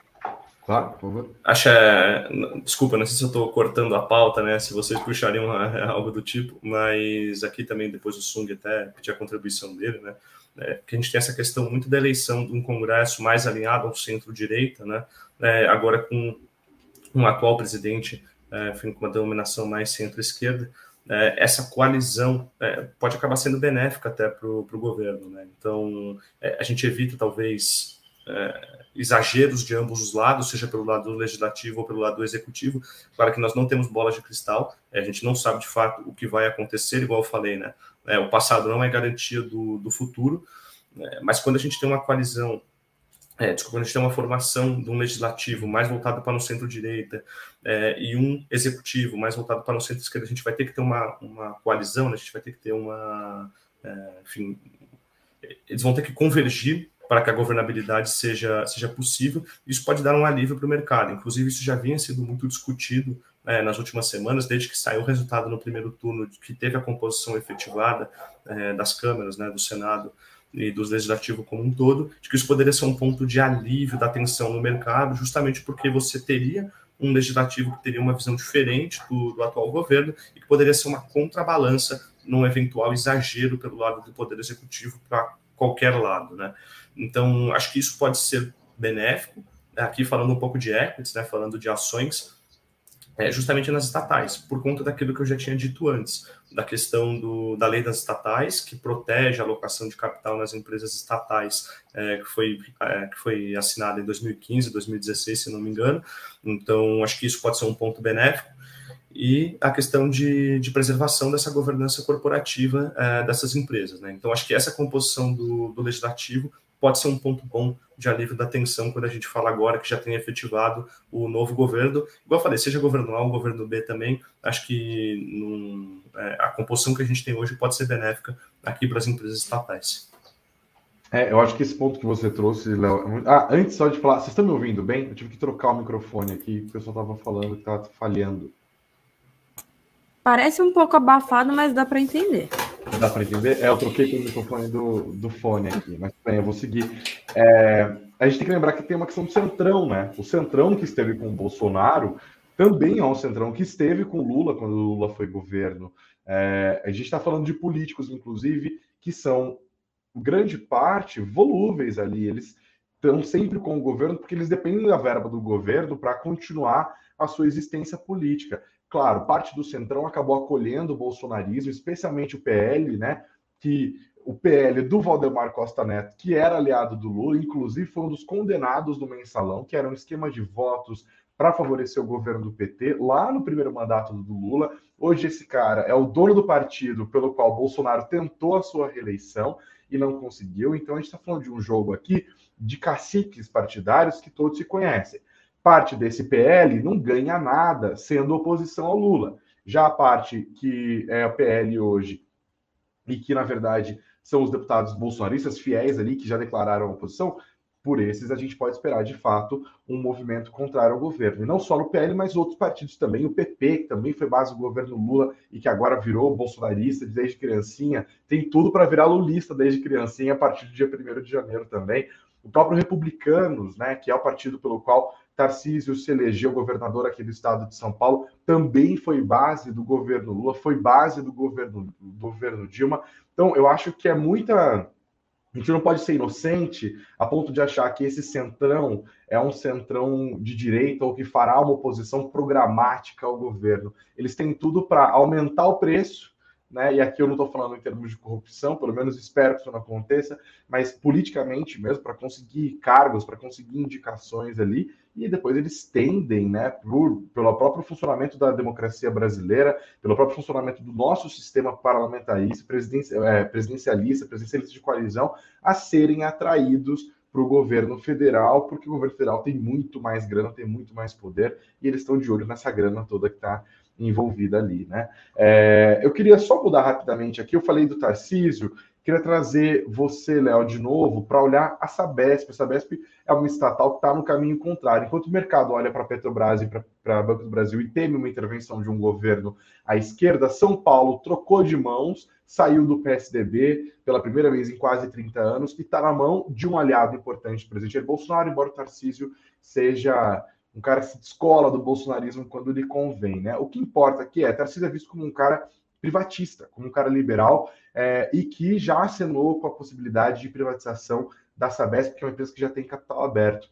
S3: Claro, por favor.
S4: Acho, é... Desculpa, não sei se eu estou cortando a pauta, né? Se vocês puxariam (laughs) algo do tipo, mas aqui também depois o Sung até pedir a contribuição dele, né? É, que a gente tem essa questão muito da eleição de um Congresso mais alinhado ao centro-direita, né? É, agora com um atual presidente, é, com uma denominação mais centro-esquerda, é, essa coalizão é, pode acabar sendo benéfica até para o governo. Né? Então, é, a gente evita talvez é, exageros de ambos os lados, seja pelo lado legislativo ou pelo lado executivo. Claro que nós não temos bola de cristal, a gente não sabe de fato o que vai acontecer, igual eu falei, né? É, o passado não é garantia do, do futuro, né? mas quando a gente tem uma coalizão é, desculpa, a gente tem uma formação de um legislativo mais voltado para o centro-direita é, e um executivo mais voltado para o centro-esquerda, a gente vai ter que ter uma, uma coalizão, né? a gente vai ter que ter uma. É, enfim, eles vão ter que convergir para que a governabilidade seja, seja possível. Isso pode dar um alívio para o mercado. Inclusive, isso já vinha sendo muito discutido é, nas últimas semanas, desde que saiu o resultado no primeiro turno, que teve a composição efetivada é, das câmaras, né, do Senado e do legislativo como um todo, de que isso poderia ser um ponto de alívio da tensão no mercado, justamente porque você teria um legislativo que teria uma visão diferente do, do atual governo e que poderia ser uma contrabalança num eventual exagero pelo lado do poder executivo para qualquer lado, né? Então, acho que isso pode ser benéfico. Aqui falando um pouco de equities, né, falando de ações, é, justamente nas estatais, por conta daquilo que eu já tinha dito antes, da questão do, da lei das estatais, que protege a alocação de capital nas empresas estatais, é, que, foi, é, que foi assinada em 2015, 2016, se não me engano. Então, acho que isso pode ser um ponto benéfico. E a questão de, de preservação dessa governança corporativa é, dessas empresas. Né? Então, acho que essa composição do, do legislativo pode ser um ponto bom de alívio da tensão quando a gente fala agora que já tem efetivado o novo governo. Igual eu falei, seja governo A ou governo B também, acho que num, é, a composição que a gente tem hoje pode ser benéfica aqui para as empresas estatais.
S3: É, eu acho que esse ponto que você trouxe, Léo. É ah, antes só de falar, vocês estão me ouvindo bem? Eu tive que trocar o microfone aqui, o pessoal estava falando que estava falhando.
S2: Parece um pouco abafado, mas dá para entender.
S3: Dá para entender? É, eu troquei o microfone do, do fone aqui, mas bem, eu vou seguir. É, a gente tem que lembrar que tem uma questão do Centrão, né? O Centrão que esteve com o Bolsonaro também é um Centrão que esteve com o Lula quando o Lula foi governo. É, a gente está falando de políticos, inclusive, que são grande parte volúveis ali. Eles estão sempre com o governo porque eles dependem da verba do governo para continuar a sua existência política. Claro, parte do Centrão acabou acolhendo o bolsonarismo, especialmente o PL, né? Que o PL do Valdemar Costa Neto, que era aliado do Lula, inclusive foi um dos condenados do mensalão, que era um esquema de votos para favorecer o governo do PT, lá no primeiro mandato do Lula. Hoje, esse cara é o dono do partido pelo qual Bolsonaro tentou a sua reeleição e não conseguiu. Então, a gente está falando de um jogo aqui de caciques partidários que todos se conhecem parte desse PL não ganha nada sendo oposição ao Lula. Já a parte que é a PL hoje, e que na verdade são os deputados bolsonaristas fiéis ali, que já declararam oposição, por esses a gente pode esperar de fato um movimento contrário ao governo. E não só no PL, mas outros partidos também. O PP, que também foi base do governo Lula e que agora virou bolsonarista desde criancinha, tem tudo para virar lulista desde criancinha a partir do dia 1 de janeiro também. O próprio Republicanos, né, que é o partido pelo qual Tarcísio se elegeu governador aqui do estado de São Paulo, também foi base do governo Lula, foi base do governo, do governo Dilma. Então, eu acho que é muita. A gente não pode ser inocente a ponto de achar que esse centrão é um centrão de direita ou que fará uma oposição programática ao governo. Eles têm tudo para aumentar o preço né? E aqui eu não estou falando em termos de corrupção, pelo menos espero que isso não aconteça, mas politicamente mesmo, para conseguir cargos, para conseguir indicações ali, e depois eles tendem, né, por, pelo próprio funcionamento da democracia brasileira, pelo próprio funcionamento do nosso sistema parlamentarista, é, presidencialista, presidencialista de coalizão, a serem atraídos para o governo federal, porque o governo federal tem muito mais grana, tem muito mais poder, e eles estão de olho nessa grana toda que está envolvida ali, né? É, eu queria só mudar rapidamente aqui, eu falei do Tarcísio, queria trazer você, Léo, de novo, para olhar a Sabesp. A Sabesp é uma estatal que está no caminho contrário. Enquanto o mercado olha para a Petrobras e para Banco do Brasil e teme uma intervenção de um governo à esquerda, São Paulo trocou de mãos, saiu do PSDB pela primeira vez em quase 30 anos e está na mão de um aliado importante, o presidente Bolsonaro, embora o Tarcísio seja um cara que se descola do bolsonarismo quando lhe convém, né? O que importa aqui é Tarcísio é visto como um cara privatista, como um cara liberal é, e que já acenou com a possibilidade de privatização da Sabesp, que é uma empresa que já tem capital aberto.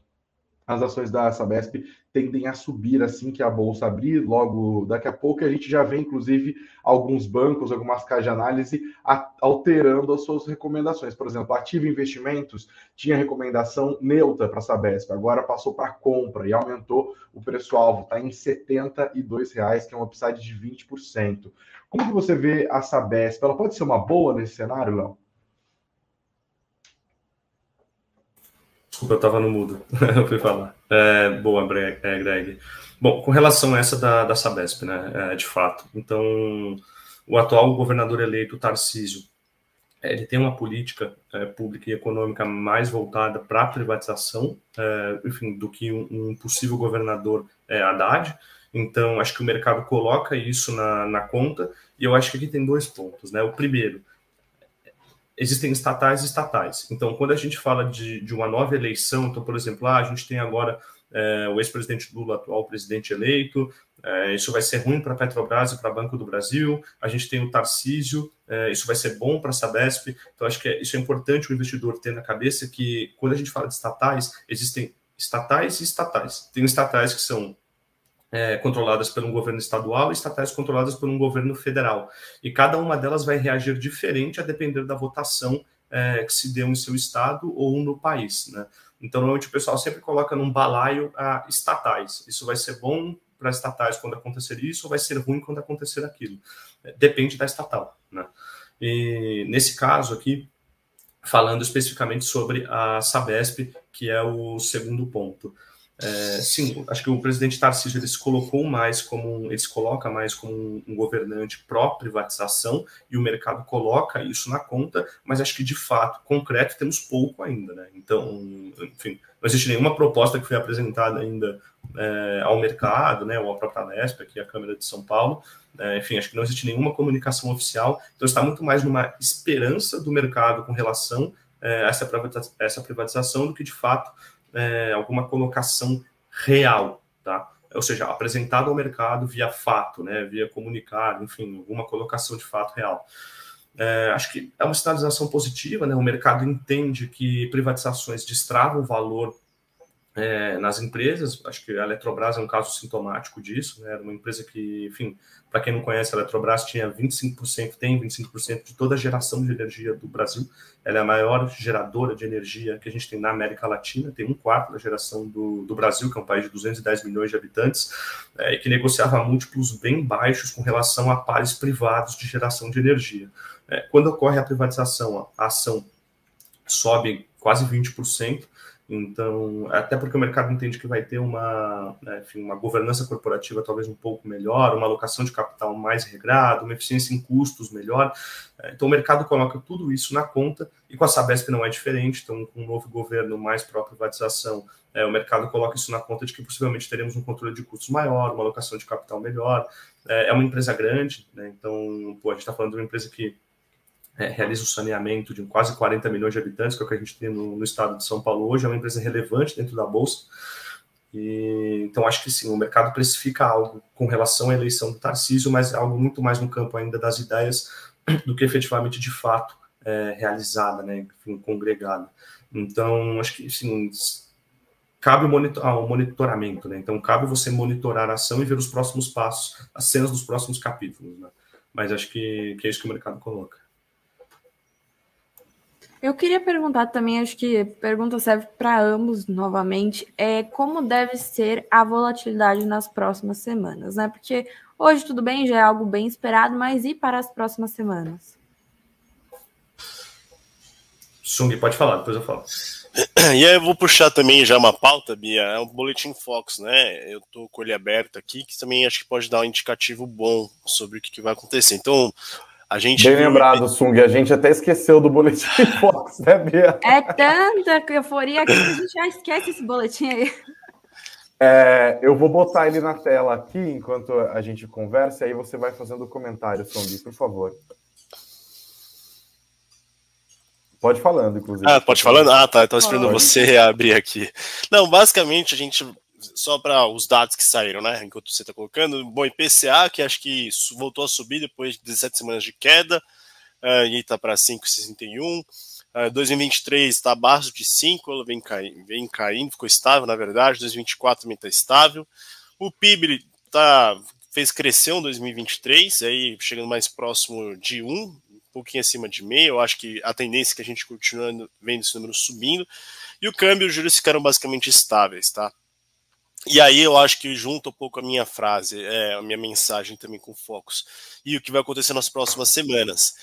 S3: As ações da Sabesp tendem a subir assim que a bolsa abrir. Logo daqui a pouco a gente já vê, inclusive, alguns bancos, algumas casas de análise alterando as suas recomendações. Por exemplo, Ativo Investimentos tinha recomendação neutra para a Sabesp, agora passou para compra e aumentou o preço-alvo, está em 72 reais, que é um upside de 20%. Como que você vê a Sabesp? Ela pode ser uma boa nesse cenário, Léo?
S4: Desculpa, eu estava no mudo. (laughs) eu fui falar. É, boa, é, Greg. Bom, com relação a essa da, da Sabesp, né, é, de fato. Então, o atual governador eleito, Tarcísio, é, ele tem uma política é, pública e econômica mais voltada para a privatização, é, enfim, do que um, um possível governador Haddad. Então, acho que o mercado coloca isso na, na conta, e eu acho que aqui tem dois pontos. Né? O primeiro, existem estatais e estatais. Então, quando a gente fala de, de uma nova eleição, então, por exemplo, ah, a gente tem agora é, o ex-presidente Lula, atual presidente eleito, é, isso vai ser ruim para a Petrobras e para Banco do Brasil, a gente tem o Tarcísio, é, isso vai ser bom para a Sabesp, então acho que é, isso é importante o investidor ter na cabeça que quando a gente fala de estatais, existem estatais e estatais. Tem estatais que são é, controladas por um governo estadual e estatais controladas por um governo federal. E cada uma delas vai reagir diferente a depender da votação é, que se deu em seu estado ou no país. Né? Então, normalmente o pessoal sempre coloca num balaio a estatais. Isso vai ser bom para estatais quando acontecer isso, ou vai ser ruim quando acontecer aquilo. É, depende da estatal. Né? E nesse caso aqui, falando especificamente sobre a Sabesp, que é o segundo ponto. É, sim, acho que o presidente Tarcísio ele se colocou mais como ele se coloca mais como um, governante pró-privatização e o mercado coloca isso na conta, mas acho que de fato, concreto, temos pouco ainda, né? Então, enfim, não existe nenhuma proposta que foi apresentada ainda é, ao mercado, né, ou à própria Nesp, aqui a Câmara de São Paulo, é, enfim, acho que não existe nenhuma comunicação oficial, então está muito mais numa esperança do mercado com relação é, a essa privatização do que de fato é, alguma colocação real, tá? Ou seja, apresentado ao mercado via fato, né, via comunicado, enfim, alguma colocação de fato real. É, acho que é uma sinalização positiva, né? O mercado entende que privatizações destravam valor é, nas empresas. Acho que a Eletrobras é um caso sintomático disso, né? Era uma empresa que, enfim, para quem não conhece, a Eletrobras tinha 25%, tem 25% de toda a geração de energia do Brasil. Ela é a maior geradora de energia que a gente tem na América Latina, tem um quarto da geração do, do Brasil, que é um país de 210 milhões de habitantes, é, e que negociava múltiplos bem baixos com relação a pares privados de geração de energia. É, quando ocorre a privatização, a ação sobe quase 20%, então, até porque o mercado entende que vai ter uma, né, enfim, uma governança corporativa talvez um pouco melhor, uma alocação de capital mais regrada, uma eficiência em custos melhor. É, então, o mercado coloca tudo isso na conta e com a Sabesp não é diferente. Então, com um novo governo mais pró-privatização, é, o mercado coloca isso na conta de que possivelmente teremos um controle de custos maior, uma alocação de capital melhor. É, é uma empresa grande, né, então, pô, a gente está falando de uma empresa que é, realiza o saneamento de quase 40 milhões de habitantes, que é o que a gente tem no, no, estado de São Paulo hoje, é uma empresa relevante dentro da Bolsa. E, então, acho que sim, o mercado precifica algo com relação à eleição do Tarcísio, mas é algo muito mais no campo ainda das ideias do que efetivamente, de fato, é, realizada, né, enfim, congregada. Então, acho que sim, cabe o, monitor, ah, o monitoramento, né? Então, cabe você monitorar a ação e ver os próximos passos, as cenas dos próximos capítulos, né? Mas acho que, que é isso que o mercado coloca.
S2: Eu queria perguntar também, acho que pergunta serve para ambos novamente, é como deve ser a volatilidade nas próximas semanas, né? Porque hoje tudo bem, já é algo bem esperado, mas e para as próximas semanas?
S4: Sung, pode falar, depois eu falo.
S5: E aí eu vou puxar também já uma pauta, Bia, é um Boletim Fox, né? Eu tô com ele aberto aqui, que também acho que pode dar um indicativo bom sobre o que, que vai acontecer. Então, a gente
S3: Bem viu... lembrado, Sung. A gente até esqueceu do boletim (laughs) Fox, né, Bia?
S2: É tanta euforia que a gente já esquece esse boletim aí.
S3: É, eu vou botar ele na tela aqui enquanto a gente conversa, e aí você vai fazendo o comentário, Sung, por favor. Pode falando, inclusive.
S5: Ah, pode falando? Ah, tá. Estou esperando pode. você (laughs) abrir aqui. Não, basicamente a gente só para os dados que saíram, né? Enquanto você está colocando, bom, IPCA, que acho que voltou a subir depois de 17 semanas de queda, uh, e está para 5,61. Uh, 2023 está abaixo de 5, ela vem, cai, vem caindo, ficou estável, na verdade. 2024 também está estável. O PIB tá, fez crescer em 2023, aí chegando mais próximo de 1, um pouquinho acima de meio. Eu acho que a tendência é que a gente continua vendo esse número subindo. E o câmbio e os juros ficaram basicamente estáveis, tá? E aí eu acho que junta um pouco a minha frase, é, a minha mensagem também com focos, e o que vai acontecer nas próximas semanas.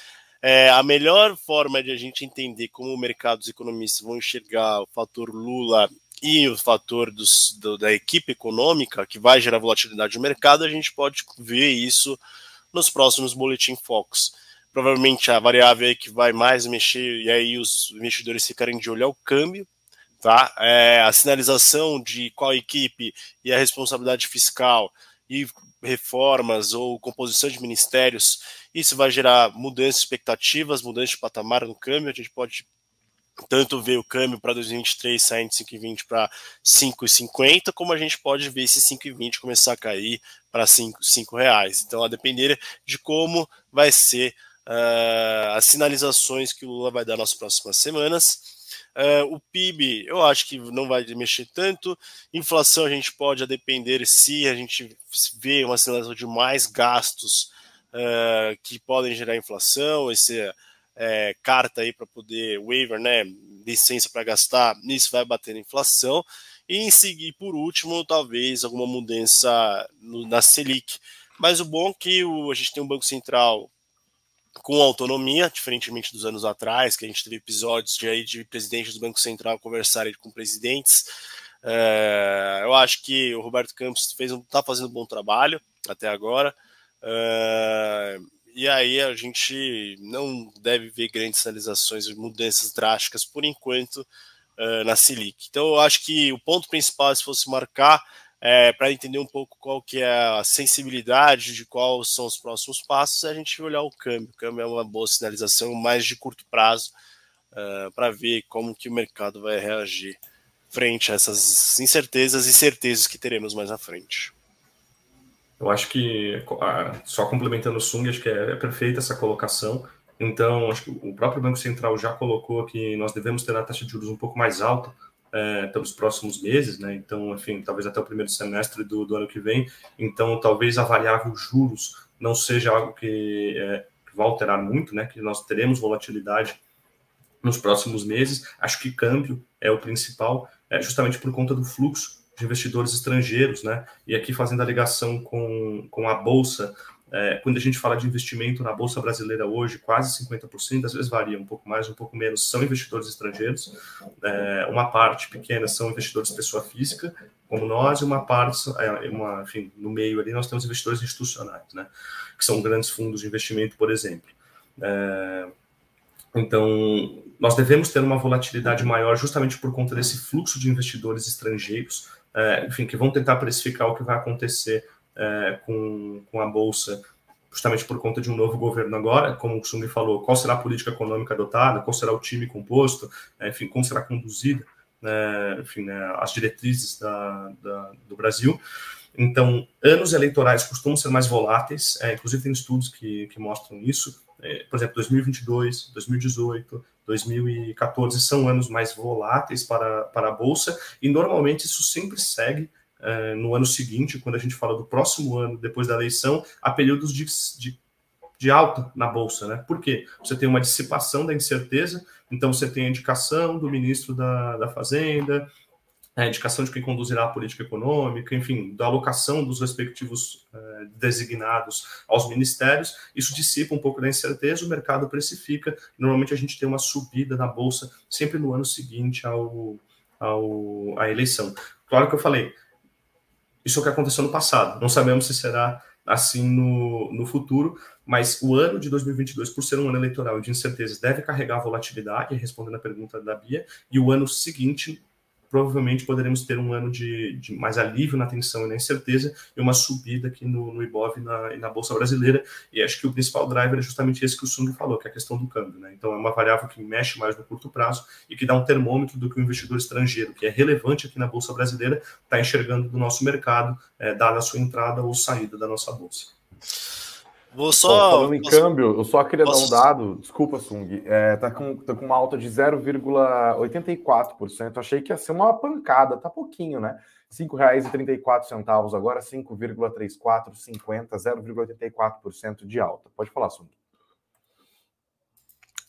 S5: É, a melhor forma de a gente entender como o mercado dos economistas vão enxergar o fator Lula e o fator dos, do, da equipe econômica que vai gerar volatilidade no mercado, a gente pode ver isso nos próximos boletim focos. Provavelmente a variável que vai mais mexer, e aí os investidores ficarem de olho é o câmbio, tá? É, a sinalização de qual equipe e a responsabilidade fiscal e reformas ou composição de ministérios, isso vai gerar mudanças de expectativas, mudanças de patamar no câmbio. A gente pode tanto ver o câmbio para 2023 saindo de 5,20 para 5,50, como a gente pode ver esse 5,20 começar a cair para 5, 5 reais. Então, a depender de como vai ser uh, as sinalizações que o Lula vai dar nas próximas semanas. Uh, o PIB, eu acho que não vai mexer tanto. Inflação, a gente pode, a depender se a gente vê uma sinalização de mais gastos uh, que podem gerar inflação, esse é, carta aí para poder waiver, né, licença para gastar, isso vai bater na inflação. E em seguir, por último, talvez alguma mudança no, na Selic. Mas o bom é que o, a gente tem um Banco Central com autonomia, diferentemente dos anos atrás, que a gente teve episódios de, aí, de presidentes do Banco Central conversarem com presidentes. É, eu acho que o Roberto Campos está fazendo um bom trabalho até agora. É, e aí a gente não deve ver grandes sinalizações de mudanças drásticas por enquanto uh, na Selic. Então eu acho que o ponto principal, se fosse marcar, é, para entender um pouco qual que é a sensibilidade de quais são os próximos passos, é a gente olhar o câmbio. O câmbio é uma boa sinalização mais de curto prazo uh, para ver como que o mercado vai reagir frente a essas incertezas e certezas que teremos mais à frente.
S4: Eu acho que, só complementando o Sung, acho que é, é perfeita essa colocação. Então, acho que o próprio Banco Central já colocou que nós devemos ter a taxa de juros um pouco mais alta é, pelos próximos meses, né? Então, enfim, talvez até o primeiro semestre do, do ano que vem. Então, talvez a variável juros não seja algo que, é, que alterar muito, né? Que nós teremos volatilidade nos próximos meses. Acho que câmbio é o principal, é, justamente por conta do fluxo de investidores estrangeiros, né? E aqui fazendo a ligação com, com a Bolsa, é, quando a gente fala de investimento na Bolsa Brasileira hoje, quase 50%, às vezes varia um pouco mais, um pouco menos, são investidores estrangeiros. É, uma parte pequena são investidores pessoa física, como nós, e uma parte, é, uma, enfim, no meio ali nós temos investidores institucionais, né? Que são grandes fundos de investimento, por exemplo. É, então, nós devemos ter uma volatilidade maior justamente por conta desse fluxo de investidores estrangeiros é, enfim, que vão tentar precificar o que vai acontecer é, com, com a Bolsa, justamente por conta de um novo governo agora, como o Sumi falou, qual será a política econômica adotada, qual será o time composto, é, enfim, como será conduzida, né, enfim, né, as diretrizes da, da, do Brasil. Então, anos eleitorais costumam ser mais voláteis, é, inclusive tem estudos que, que mostram isso. É, por exemplo, 2022, 2018, 2014 são anos mais voláteis para, para a Bolsa, e normalmente isso sempre segue é, no ano seguinte, quando a gente fala do próximo ano, depois da eleição, a períodos de, de, de alta na Bolsa. Né? Por quê? Você tem uma dissipação da incerteza, então você tem a indicação do ministro da, da Fazenda, a indicação de quem conduzirá a política econômica, enfim, da alocação dos respectivos eh, designados aos ministérios, isso dissipa um pouco da incerteza, o mercado precifica, normalmente a gente tem uma subida na bolsa sempre no ano seguinte ao, ao, à eleição. Claro que eu falei, isso é o que aconteceu no passado, não sabemos se será assim no, no futuro, mas o ano de 2022, por ser um ano eleitoral de incertezas, deve carregar volatilidade, respondendo a pergunta da Bia, e o ano seguinte provavelmente poderemos ter um ano de, de, mais alívio na tensão e na incerteza e uma subida aqui no, no IBOV e na, e na, Bolsa Brasileira. E acho que o principal driver é justamente esse que o Sung falou, que é a questão do câmbio. Né? Então, é uma variável que mexe mais no curto prazo e que dá um termômetro do que o investidor estrangeiro, que é relevante aqui na Bolsa Brasileira, está enxergando do nosso mercado, é, dada a sua entrada ou saída da nossa Bolsa.
S5: Vou só.
S3: Falando em posso... câmbio, eu só queria posso... dar um dado. Desculpa, Sung. É, tá, com, tá com uma alta de 0,84%. Achei que ia ser uma pancada, tá pouquinho, né? R$ 5,34 agora, 5,3450, 0,84% de alta. Pode falar, Sung.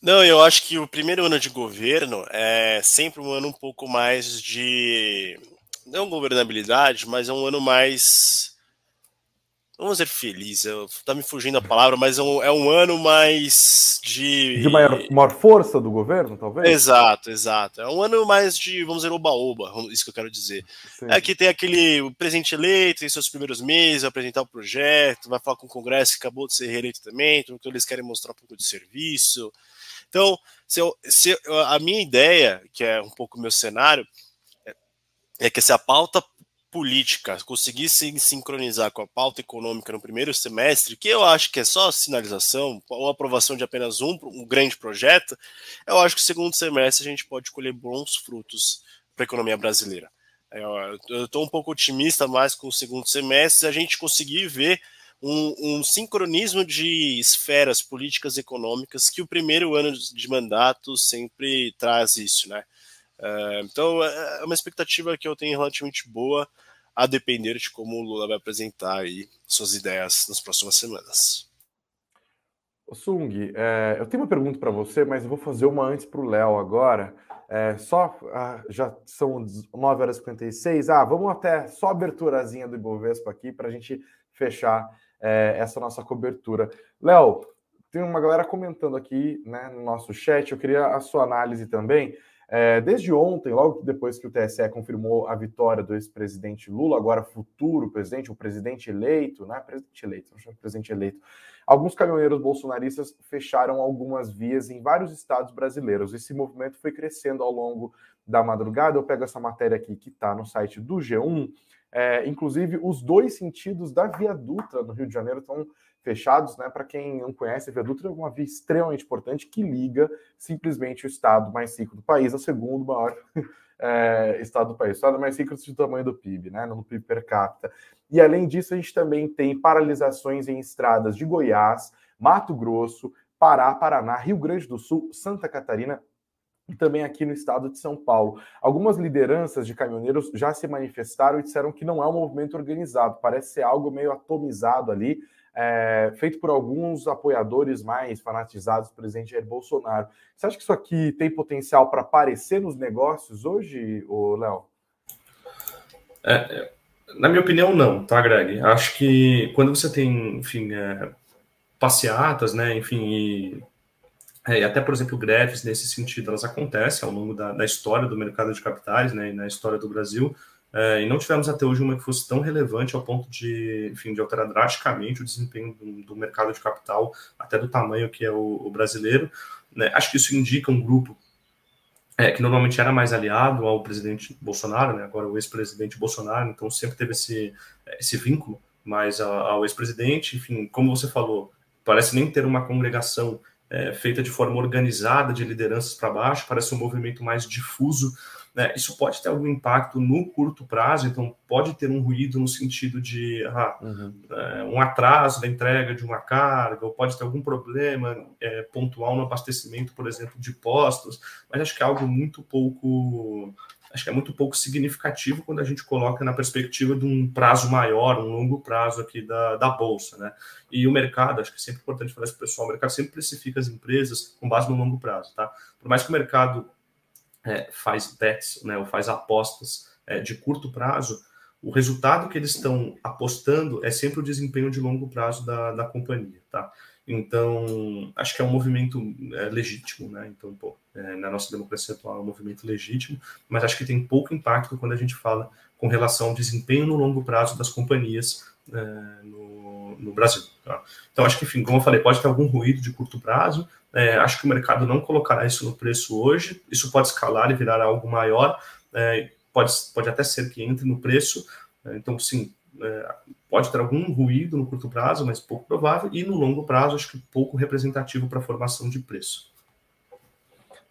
S5: Não, eu acho que o primeiro ano de governo é sempre um ano um pouco mais de. Não governabilidade, mas é um ano mais vamos dizer feliz, eu, tá me fugindo a palavra, mas é um, é um ano mais de.
S3: De maior, maior, força do governo, talvez?
S5: Exato, exato. É um ano mais de, vamos dizer, oba-oba, isso que eu quero dizer. Sim. É que tem aquele o presidente eleito em seus primeiros meses, vai apresentar o projeto, vai falar com o Congresso que acabou de ser reeleito também, então eles querem mostrar um pouco de serviço. Então, se eu, se eu, a minha ideia, que é um pouco o meu cenário, é, é que se a pauta política conseguisse sincronizar com a pauta econômica no primeiro semestre, que eu acho que é só sinalização, ou aprovação de apenas um, um grande projeto, eu acho que no segundo semestre a gente pode colher bons frutos para a economia brasileira. É, eu estou um pouco otimista mais com o segundo semestre, se a gente conseguir ver um, um, sincronismo de esferas políticas e econômicas que o primeiro ano de mandato sempre traz isso, né? É, então é, é uma expectativa que eu tenho relativamente boa a depender de como o Lula vai apresentar aí suas ideias nas próximas semanas.
S3: O Sung, é, eu tenho uma pergunta para você, mas eu vou fazer uma antes para o Léo agora. É, só ah, já são 9 horas e 56. Ah, vamos até só aberturazinha do Ibovespa aqui para a gente fechar é, essa nossa cobertura. Léo, tem uma galera comentando aqui né, no nosso chat. Eu queria a sua análise também. É, desde ontem, logo depois que o TSE confirmou a vitória do ex-presidente Lula, agora futuro presidente, o presidente eleito, né? Presidente eleito, não chama presidente eleito. Alguns caminhoneiros bolsonaristas fecharam algumas vias em vários estados brasileiros. Esse movimento foi crescendo ao longo da madrugada. Eu pego essa matéria aqui que está no site do G1. É, inclusive, os dois sentidos da Via Dutra no Rio de Janeiro estão fechados, né? Para quem não conhece, a Via Dutra é uma via extremamente importante que liga simplesmente o estado mais rico do país ao segundo maior (laughs) é, estado do país, estado mais rico do tamanho do PIB, né? No PIB per capita. E além disso, a gente também tem paralisações em estradas de Goiás, Mato Grosso, Pará, Paraná, Rio Grande do Sul, Santa Catarina e também aqui no estado de São Paulo. Algumas lideranças de caminhoneiros já se manifestaram e disseram que não é um movimento organizado, parece ser algo meio atomizado ali, é, feito por alguns apoiadores mais fanatizados do presidente Jair Bolsonaro. Você acha que isso aqui tem potencial para aparecer nos negócios hoje, Léo?
S4: É, é, na minha opinião, não, tá, Greg? Acho que quando você tem, enfim, é, passeatas, né, enfim, e, é, e, até, por exemplo, greves nesse sentido, elas acontecem ao longo da, da história do mercado de capitais, né, e na história do Brasil, é, e não tivemos até hoje uma que fosse tão relevante ao ponto de, enfim, de alterar drasticamente o desempenho do, do mercado de capital, até do tamanho que é o, o brasileiro. Né? Acho que isso indica um grupo é, que normalmente era mais aliado ao presidente Bolsonaro, né? agora o ex-presidente Bolsonaro, então sempre teve esse, esse vínculo mais ao ex-presidente. Enfim, como você falou, parece nem ter uma congregação é, feita de forma organizada de lideranças para baixo, parece um movimento mais difuso né, isso pode ter algum impacto no curto prazo, então pode ter um ruído no sentido de ah, uhum. é, um atraso da entrega de uma carga, ou pode ter algum problema é, pontual no abastecimento, por exemplo, de postos, mas acho que é algo muito pouco acho que é muito pouco significativo quando a gente coloca na perspectiva de um prazo maior, um longo prazo aqui da, da bolsa, né? E o mercado, acho que é sempre importante falar isso para o pessoal, o mercado sempre precifica as empresas com base no longo prazo, tá? Por mais que o mercado é, faz bets, né, ou faz apostas é, de curto prazo, o resultado que eles estão apostando é sempre o desempenho de longo prazo da, da companhia, tá? Então, acho que é um movimento é, legítimo, né? Então, pô, é, na nossa democracia atual é um movimento legítimo, mas acho que tem pouco impacto quando a gente fala com relação ao desempenho no longo prazo das companhias é, no, no, Brasil. Tá? Então, acho que, enfim, como eu falei, pode ter algum ruído de curto prazo, é, acho que o mercado não colocará isso no preço hoje. Isso pode escalar e virar algo maior. É, pode, pode até ser que entre no preço. É, então, sim, é, pode ter algum ruído no curto prazo, mas pouco provável. E no longo prazo, acho que pouco representativo para a formação de preço.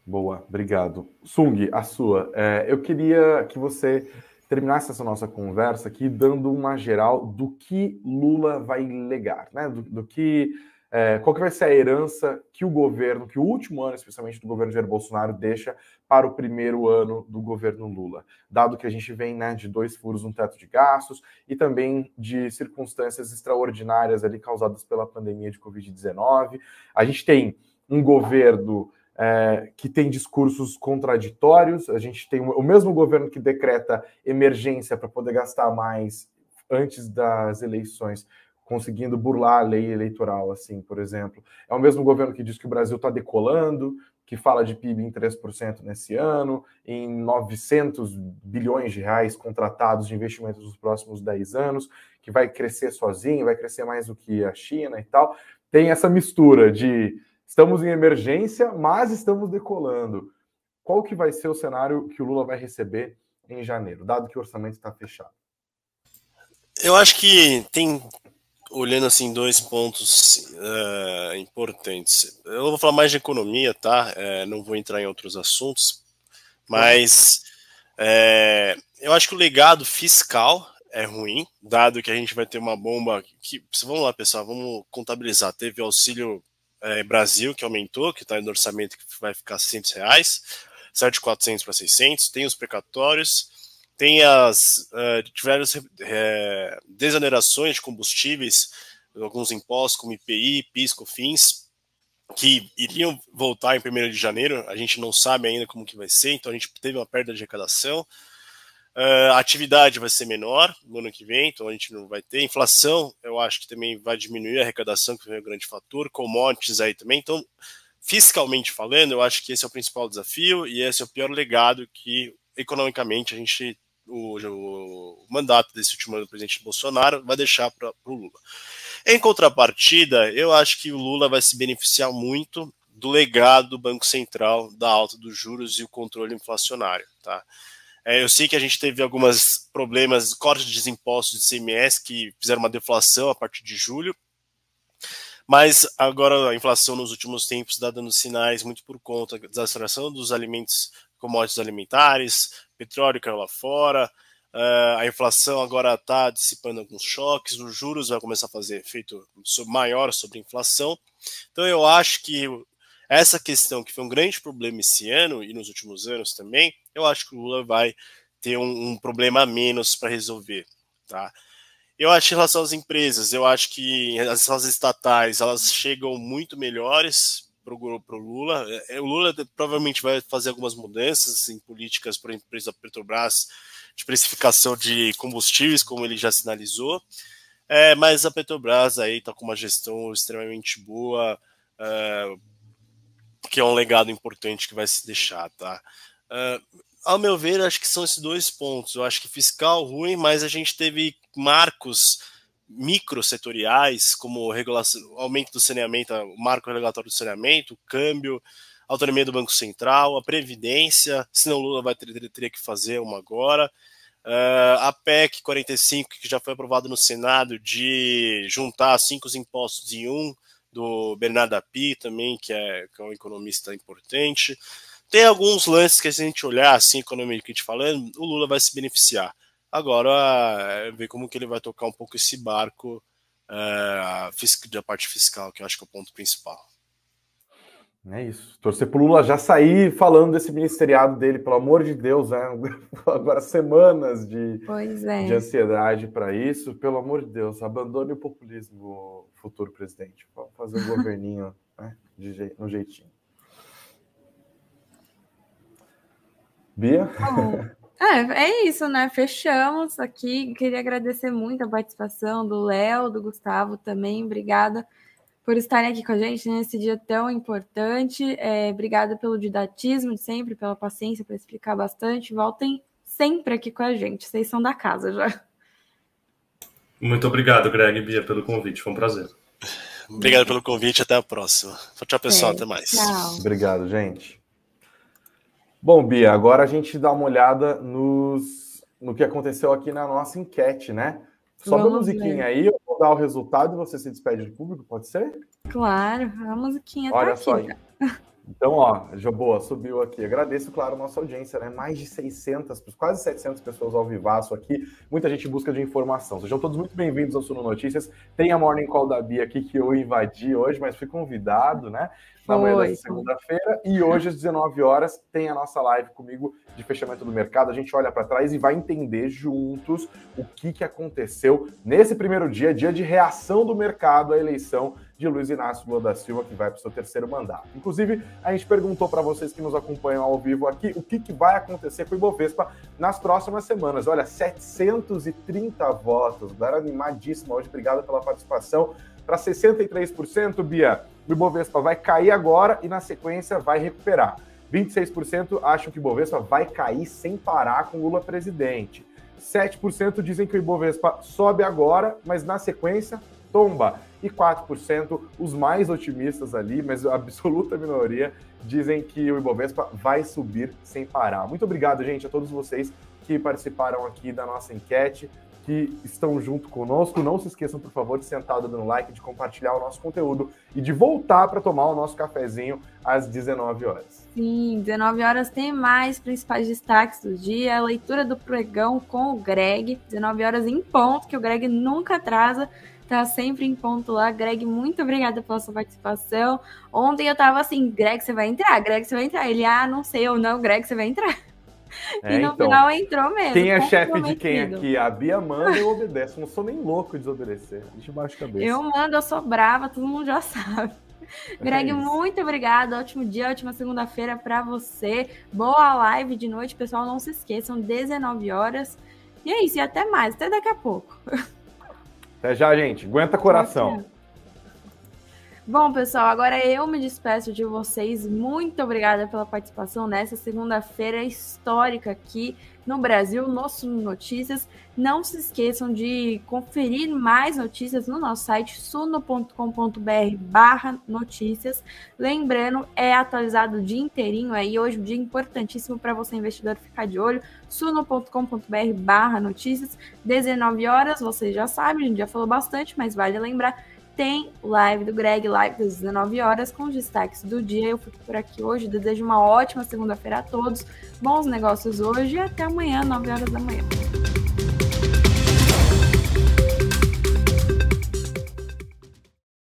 S3: Boa, obrigado. Sung, a sua. É, eu queria que você terminasse essa nossa conversa aqui dando uma geral do que Lula vai legar, né? Do, do que é, qual que vai ser a herança que o governo, que o último ano, especialmente do governo Jair Bolsonaro, deixa para o primeiro ano do governo Lula, dado que a gente vem né, de dois furos no teto de gastos e também de circunstâncias extraordinárias ali causadas pela pandemia de Covid-19. A gente tem um governo é, que tem discursos contraditórios, a gente tem o mesmo governo que decreta emergência para poder gastar mais antes das eleições conseguindo burlar a lei eleitoral, assim, por exemplo. É o mesmo governo que diz que o Brasil está decolando, que fala de PIB em 3% nesse ano, em 900 bilhões de reais contratados de investimentos nos próximos 10 anos, que vai crescer sozinho, vai crescer mais do que a China e tal. Tem essa mistura de estamos em emergência, mas estamos decolando. Qual que vai ser o cenário que o Lula vai receber em janeiro, dado que o orçamento está fechado?
S5: Eu acho que tem olhando assim dois pontos uh, importantes. Eu vou falar mais de economia, tá? Uh, não vou entrar em outros assuntos, mas uh, eu acho que o legado fiscal é ruim, dado que a gente vai ter uma bomba que, vamos lá, pessoal, vamos contabilizar. Teve o auxílio Brasil que aumentou, que está no orçamento que vai ficar 600 reais, saiu de 400 para 600. Tem os precatórios tem as uh, diversas uh, desonerações de combustíveis, alguns impostos como IPI, PIS, COFINS, que iriam voltar em 1 de janeiro, a gente não sabe ainda como que vai ser, então a gente teve uma perda de arrecadação. Uh, a atividade vai ser menor no ano que vem, então a gente não vai ter. Inflação, eu acho que também vai diminuir a arrecadação, que é um grande fator. Commodities aí também. Então, fiscalmente falando, eu acho que esse é o principal desafio e esse é o pior legado que, economicamente, a gente o, o, mandato desse último ano do presidente Bolsonaro vai deixar para o Lula. Em contrapartida, eu acho que o Lula vai se beneficiar muito do legado do Banco Central, da alta dos juros e o controle inflacionário. Tá? É, eu sei que a gente teve alguns problemas, cortes de impostos de CMS que fizeram uma deflação a partir de julho, mas agora a inflação nos últimos tempos está dando sinais muito por conta da desaceleração dos alimentos, commodities alimentares, petróleo caiu lá fora, uh, a inflação agora está dissipando alguns choques, os juros vai começar a fazer efeito maior sobre a inflação. Então eu acho que essa questão que foi um grande problema esse ano e nos últimos anos também, eu acho que o Lula vai ter um, um problema a menos para resolver, tá? Eu acho em relação às empresas, eu acho que as estatais elas chegam muito melhores para o Lula. É, o Lula provavelmente vai fazer algumas mudanças em políticas para a empresa Petrobras de precificação de combustíveis, como ele já sinalizou. É, mas a Petrobras aí está com uma gestão extremamente boa, é, que é um legado importante que vai se deixar, tá? É, ao meu ver, acho que são esses dois pontos. Eu acho que fiscal ruim, mas a gente teve marcos microsetoriais, como aumento do saneamento, o marco regulatório do saneamento, câmbio, autonomia do Banco Central, a Previdência, senão Lula vai ter, teria que fazer uma agora. Uh, a PEC 45, que já foi aprovado no Senado, de juntar cinco impostos em um, do Bernardo Api também, que é, que é um economista importante. Tem alguns lances que, se a gente olhar assim, economicamente falando, o Lula vai se beneficiar. Agora, é, ver como que ele vai tocar um pouco esse barco é, da parte fiscal, que eu acho que é o ponto principal.
S3: É isso. Torcer pro Lula já sair falando desse ministeriado dele, pelo amor de Deus, né? (laughs) Agora semanas de, é. de ansiedade para isso. Pelo amor de Deus, abandone o populismo, futuro presidente. Vamos fazer um governinho (laughs) né? de, no jeitinho. Bia? (laughs)
S2: É, é isso, né? Fechamos aqui. Queria agradecer muito a participação do Léo, do Gustavo também. Obrigada por estarem aqui com a gente nesse dia tão importante. É, obrigada pelo didatismo de sempre, pela paciência para explicar bastante. Voltem sempre aqui com a gente. Vocês são da casa já.
S4: Muito obrigado, Greg e Bia, pelo convite. Foi um prazer.
S5: Obrigado pelo convite. Até a próxima. Tchau, pessoal. É, até mais.
S2: Tchau.
S3: Obrigado, gente. Bom, Bia, agora a gente dá uma olhada nos, no que aconteceu aqui na nossa enquete, né? Sobe Vamos a musiquinha ver. aí, eu vou dar o resultado e você se despede do público, pode ser?
S2: Claro, a musiquinha tá
S3: Olha
S2: aqui.
S3: Só, (laughs) Então, ó, boa, subiu aqui. Agradeço, claro, a nossa audiência, né? Mais de 600, quase 700 pessoas ao vivaço aqui. Muita gente em busca de informação. Sejam todos muito bem-vindos ao Suno Notícias. Tem a Morning Call da Bia aqui que eu invadi hoje, mas fui convidado, né? Na manhã da segunda-feira. E hoje, às 19 horas, tem a nossa live comigo de fechamento do mercado. A gente olha para trás e vai entender juntos o que, que aconteceu nesse primeiro dia, dia de reação do mercado à eleição de Luiz Inácio Lula da Silva, que vai para o seu terceiro mandato. Inclusive, a gente perguntou para vocês que nos acompanham ao vivo aqui o que, que vai acontecer com o Ibovespa nas próximas semanas. Olha, 730 votos, galera animadíssima hoje, obrigado pela participação. Para 63%, Bia, o Ibovespa vai cair agora e na sequência vai recuperar. 26% acham que o Ibovespa vai cair sem parar com Lula presidente. 7% dizem que o Ibovespa sobe agora, mas na sequência tomba e 4% os mais otimistas ali, mas a absoluta minoria, dizem que o Ibovespa vai subir sem parar. Muito obrigado, gente, a todos vocês que participaram aqui da nossa enquete, que estão junto conosco. Não se esqueçam, por favor, de sentar dando like, de compartilhar o nosso conteúdo e de voltar para tomar o nosso cafezinho às 19 horas.
S2: Sim, 19 horas tem mais principais destaques do dia, a leitura do pregão com o Greg, 19 horas em ponto, que o Greg nunca atrasa tá sempre em ponto lá. Greg, muito obrigada pela sua participação. Ontem eu tava assim, Greg, você vai entrar? Greg, você vai entrar? Ele, ah, não sei, ou não, Greg, você vai entrar. É, e no então, final entrou mesmo.
S3: Quem é chefe de quem aqui? A Bia manda, eu obedeço. Não sou nem louco de desobedecer. Deixa baixo cabeça.
S2: Eu mando, eu sou brava, todo mundo já (laughs) sabe. Greg, é muito obrigada. Ótimo dia, ótima segunda-feira para você. Boa live de noite, pessoal. Não se esqueçam, 19 horas. E é isso, e até mais, até daqui a pouco. (laughs)
S3: Até já, gente. Aguenta coração.
S2: Bom, pessoal, agora eu me despeço de vocês. Muito obrigada pela participação nessa segunda-feira histórica aqui no Brasil, nosso Notícias. Não se esqueçam de conferir mais notícias no nosso site suno.com.br barra notícias. Lembrando, é atualizado o dia inteirinho aí, hoje um dia importantíssimo para você investidor ficar de olho, suno.com.br barra notícias, 19 horas, vocês já sabem, a gente já falou bastante, mas vale lembrar, tem live do Greg, live das 19 horas, com os destaques do dia. Eu fico por aqui hoje. Desejo uma ótima segunda-feira a todos. Bons negócios hoje e até amanhã, 9 horas da manhã.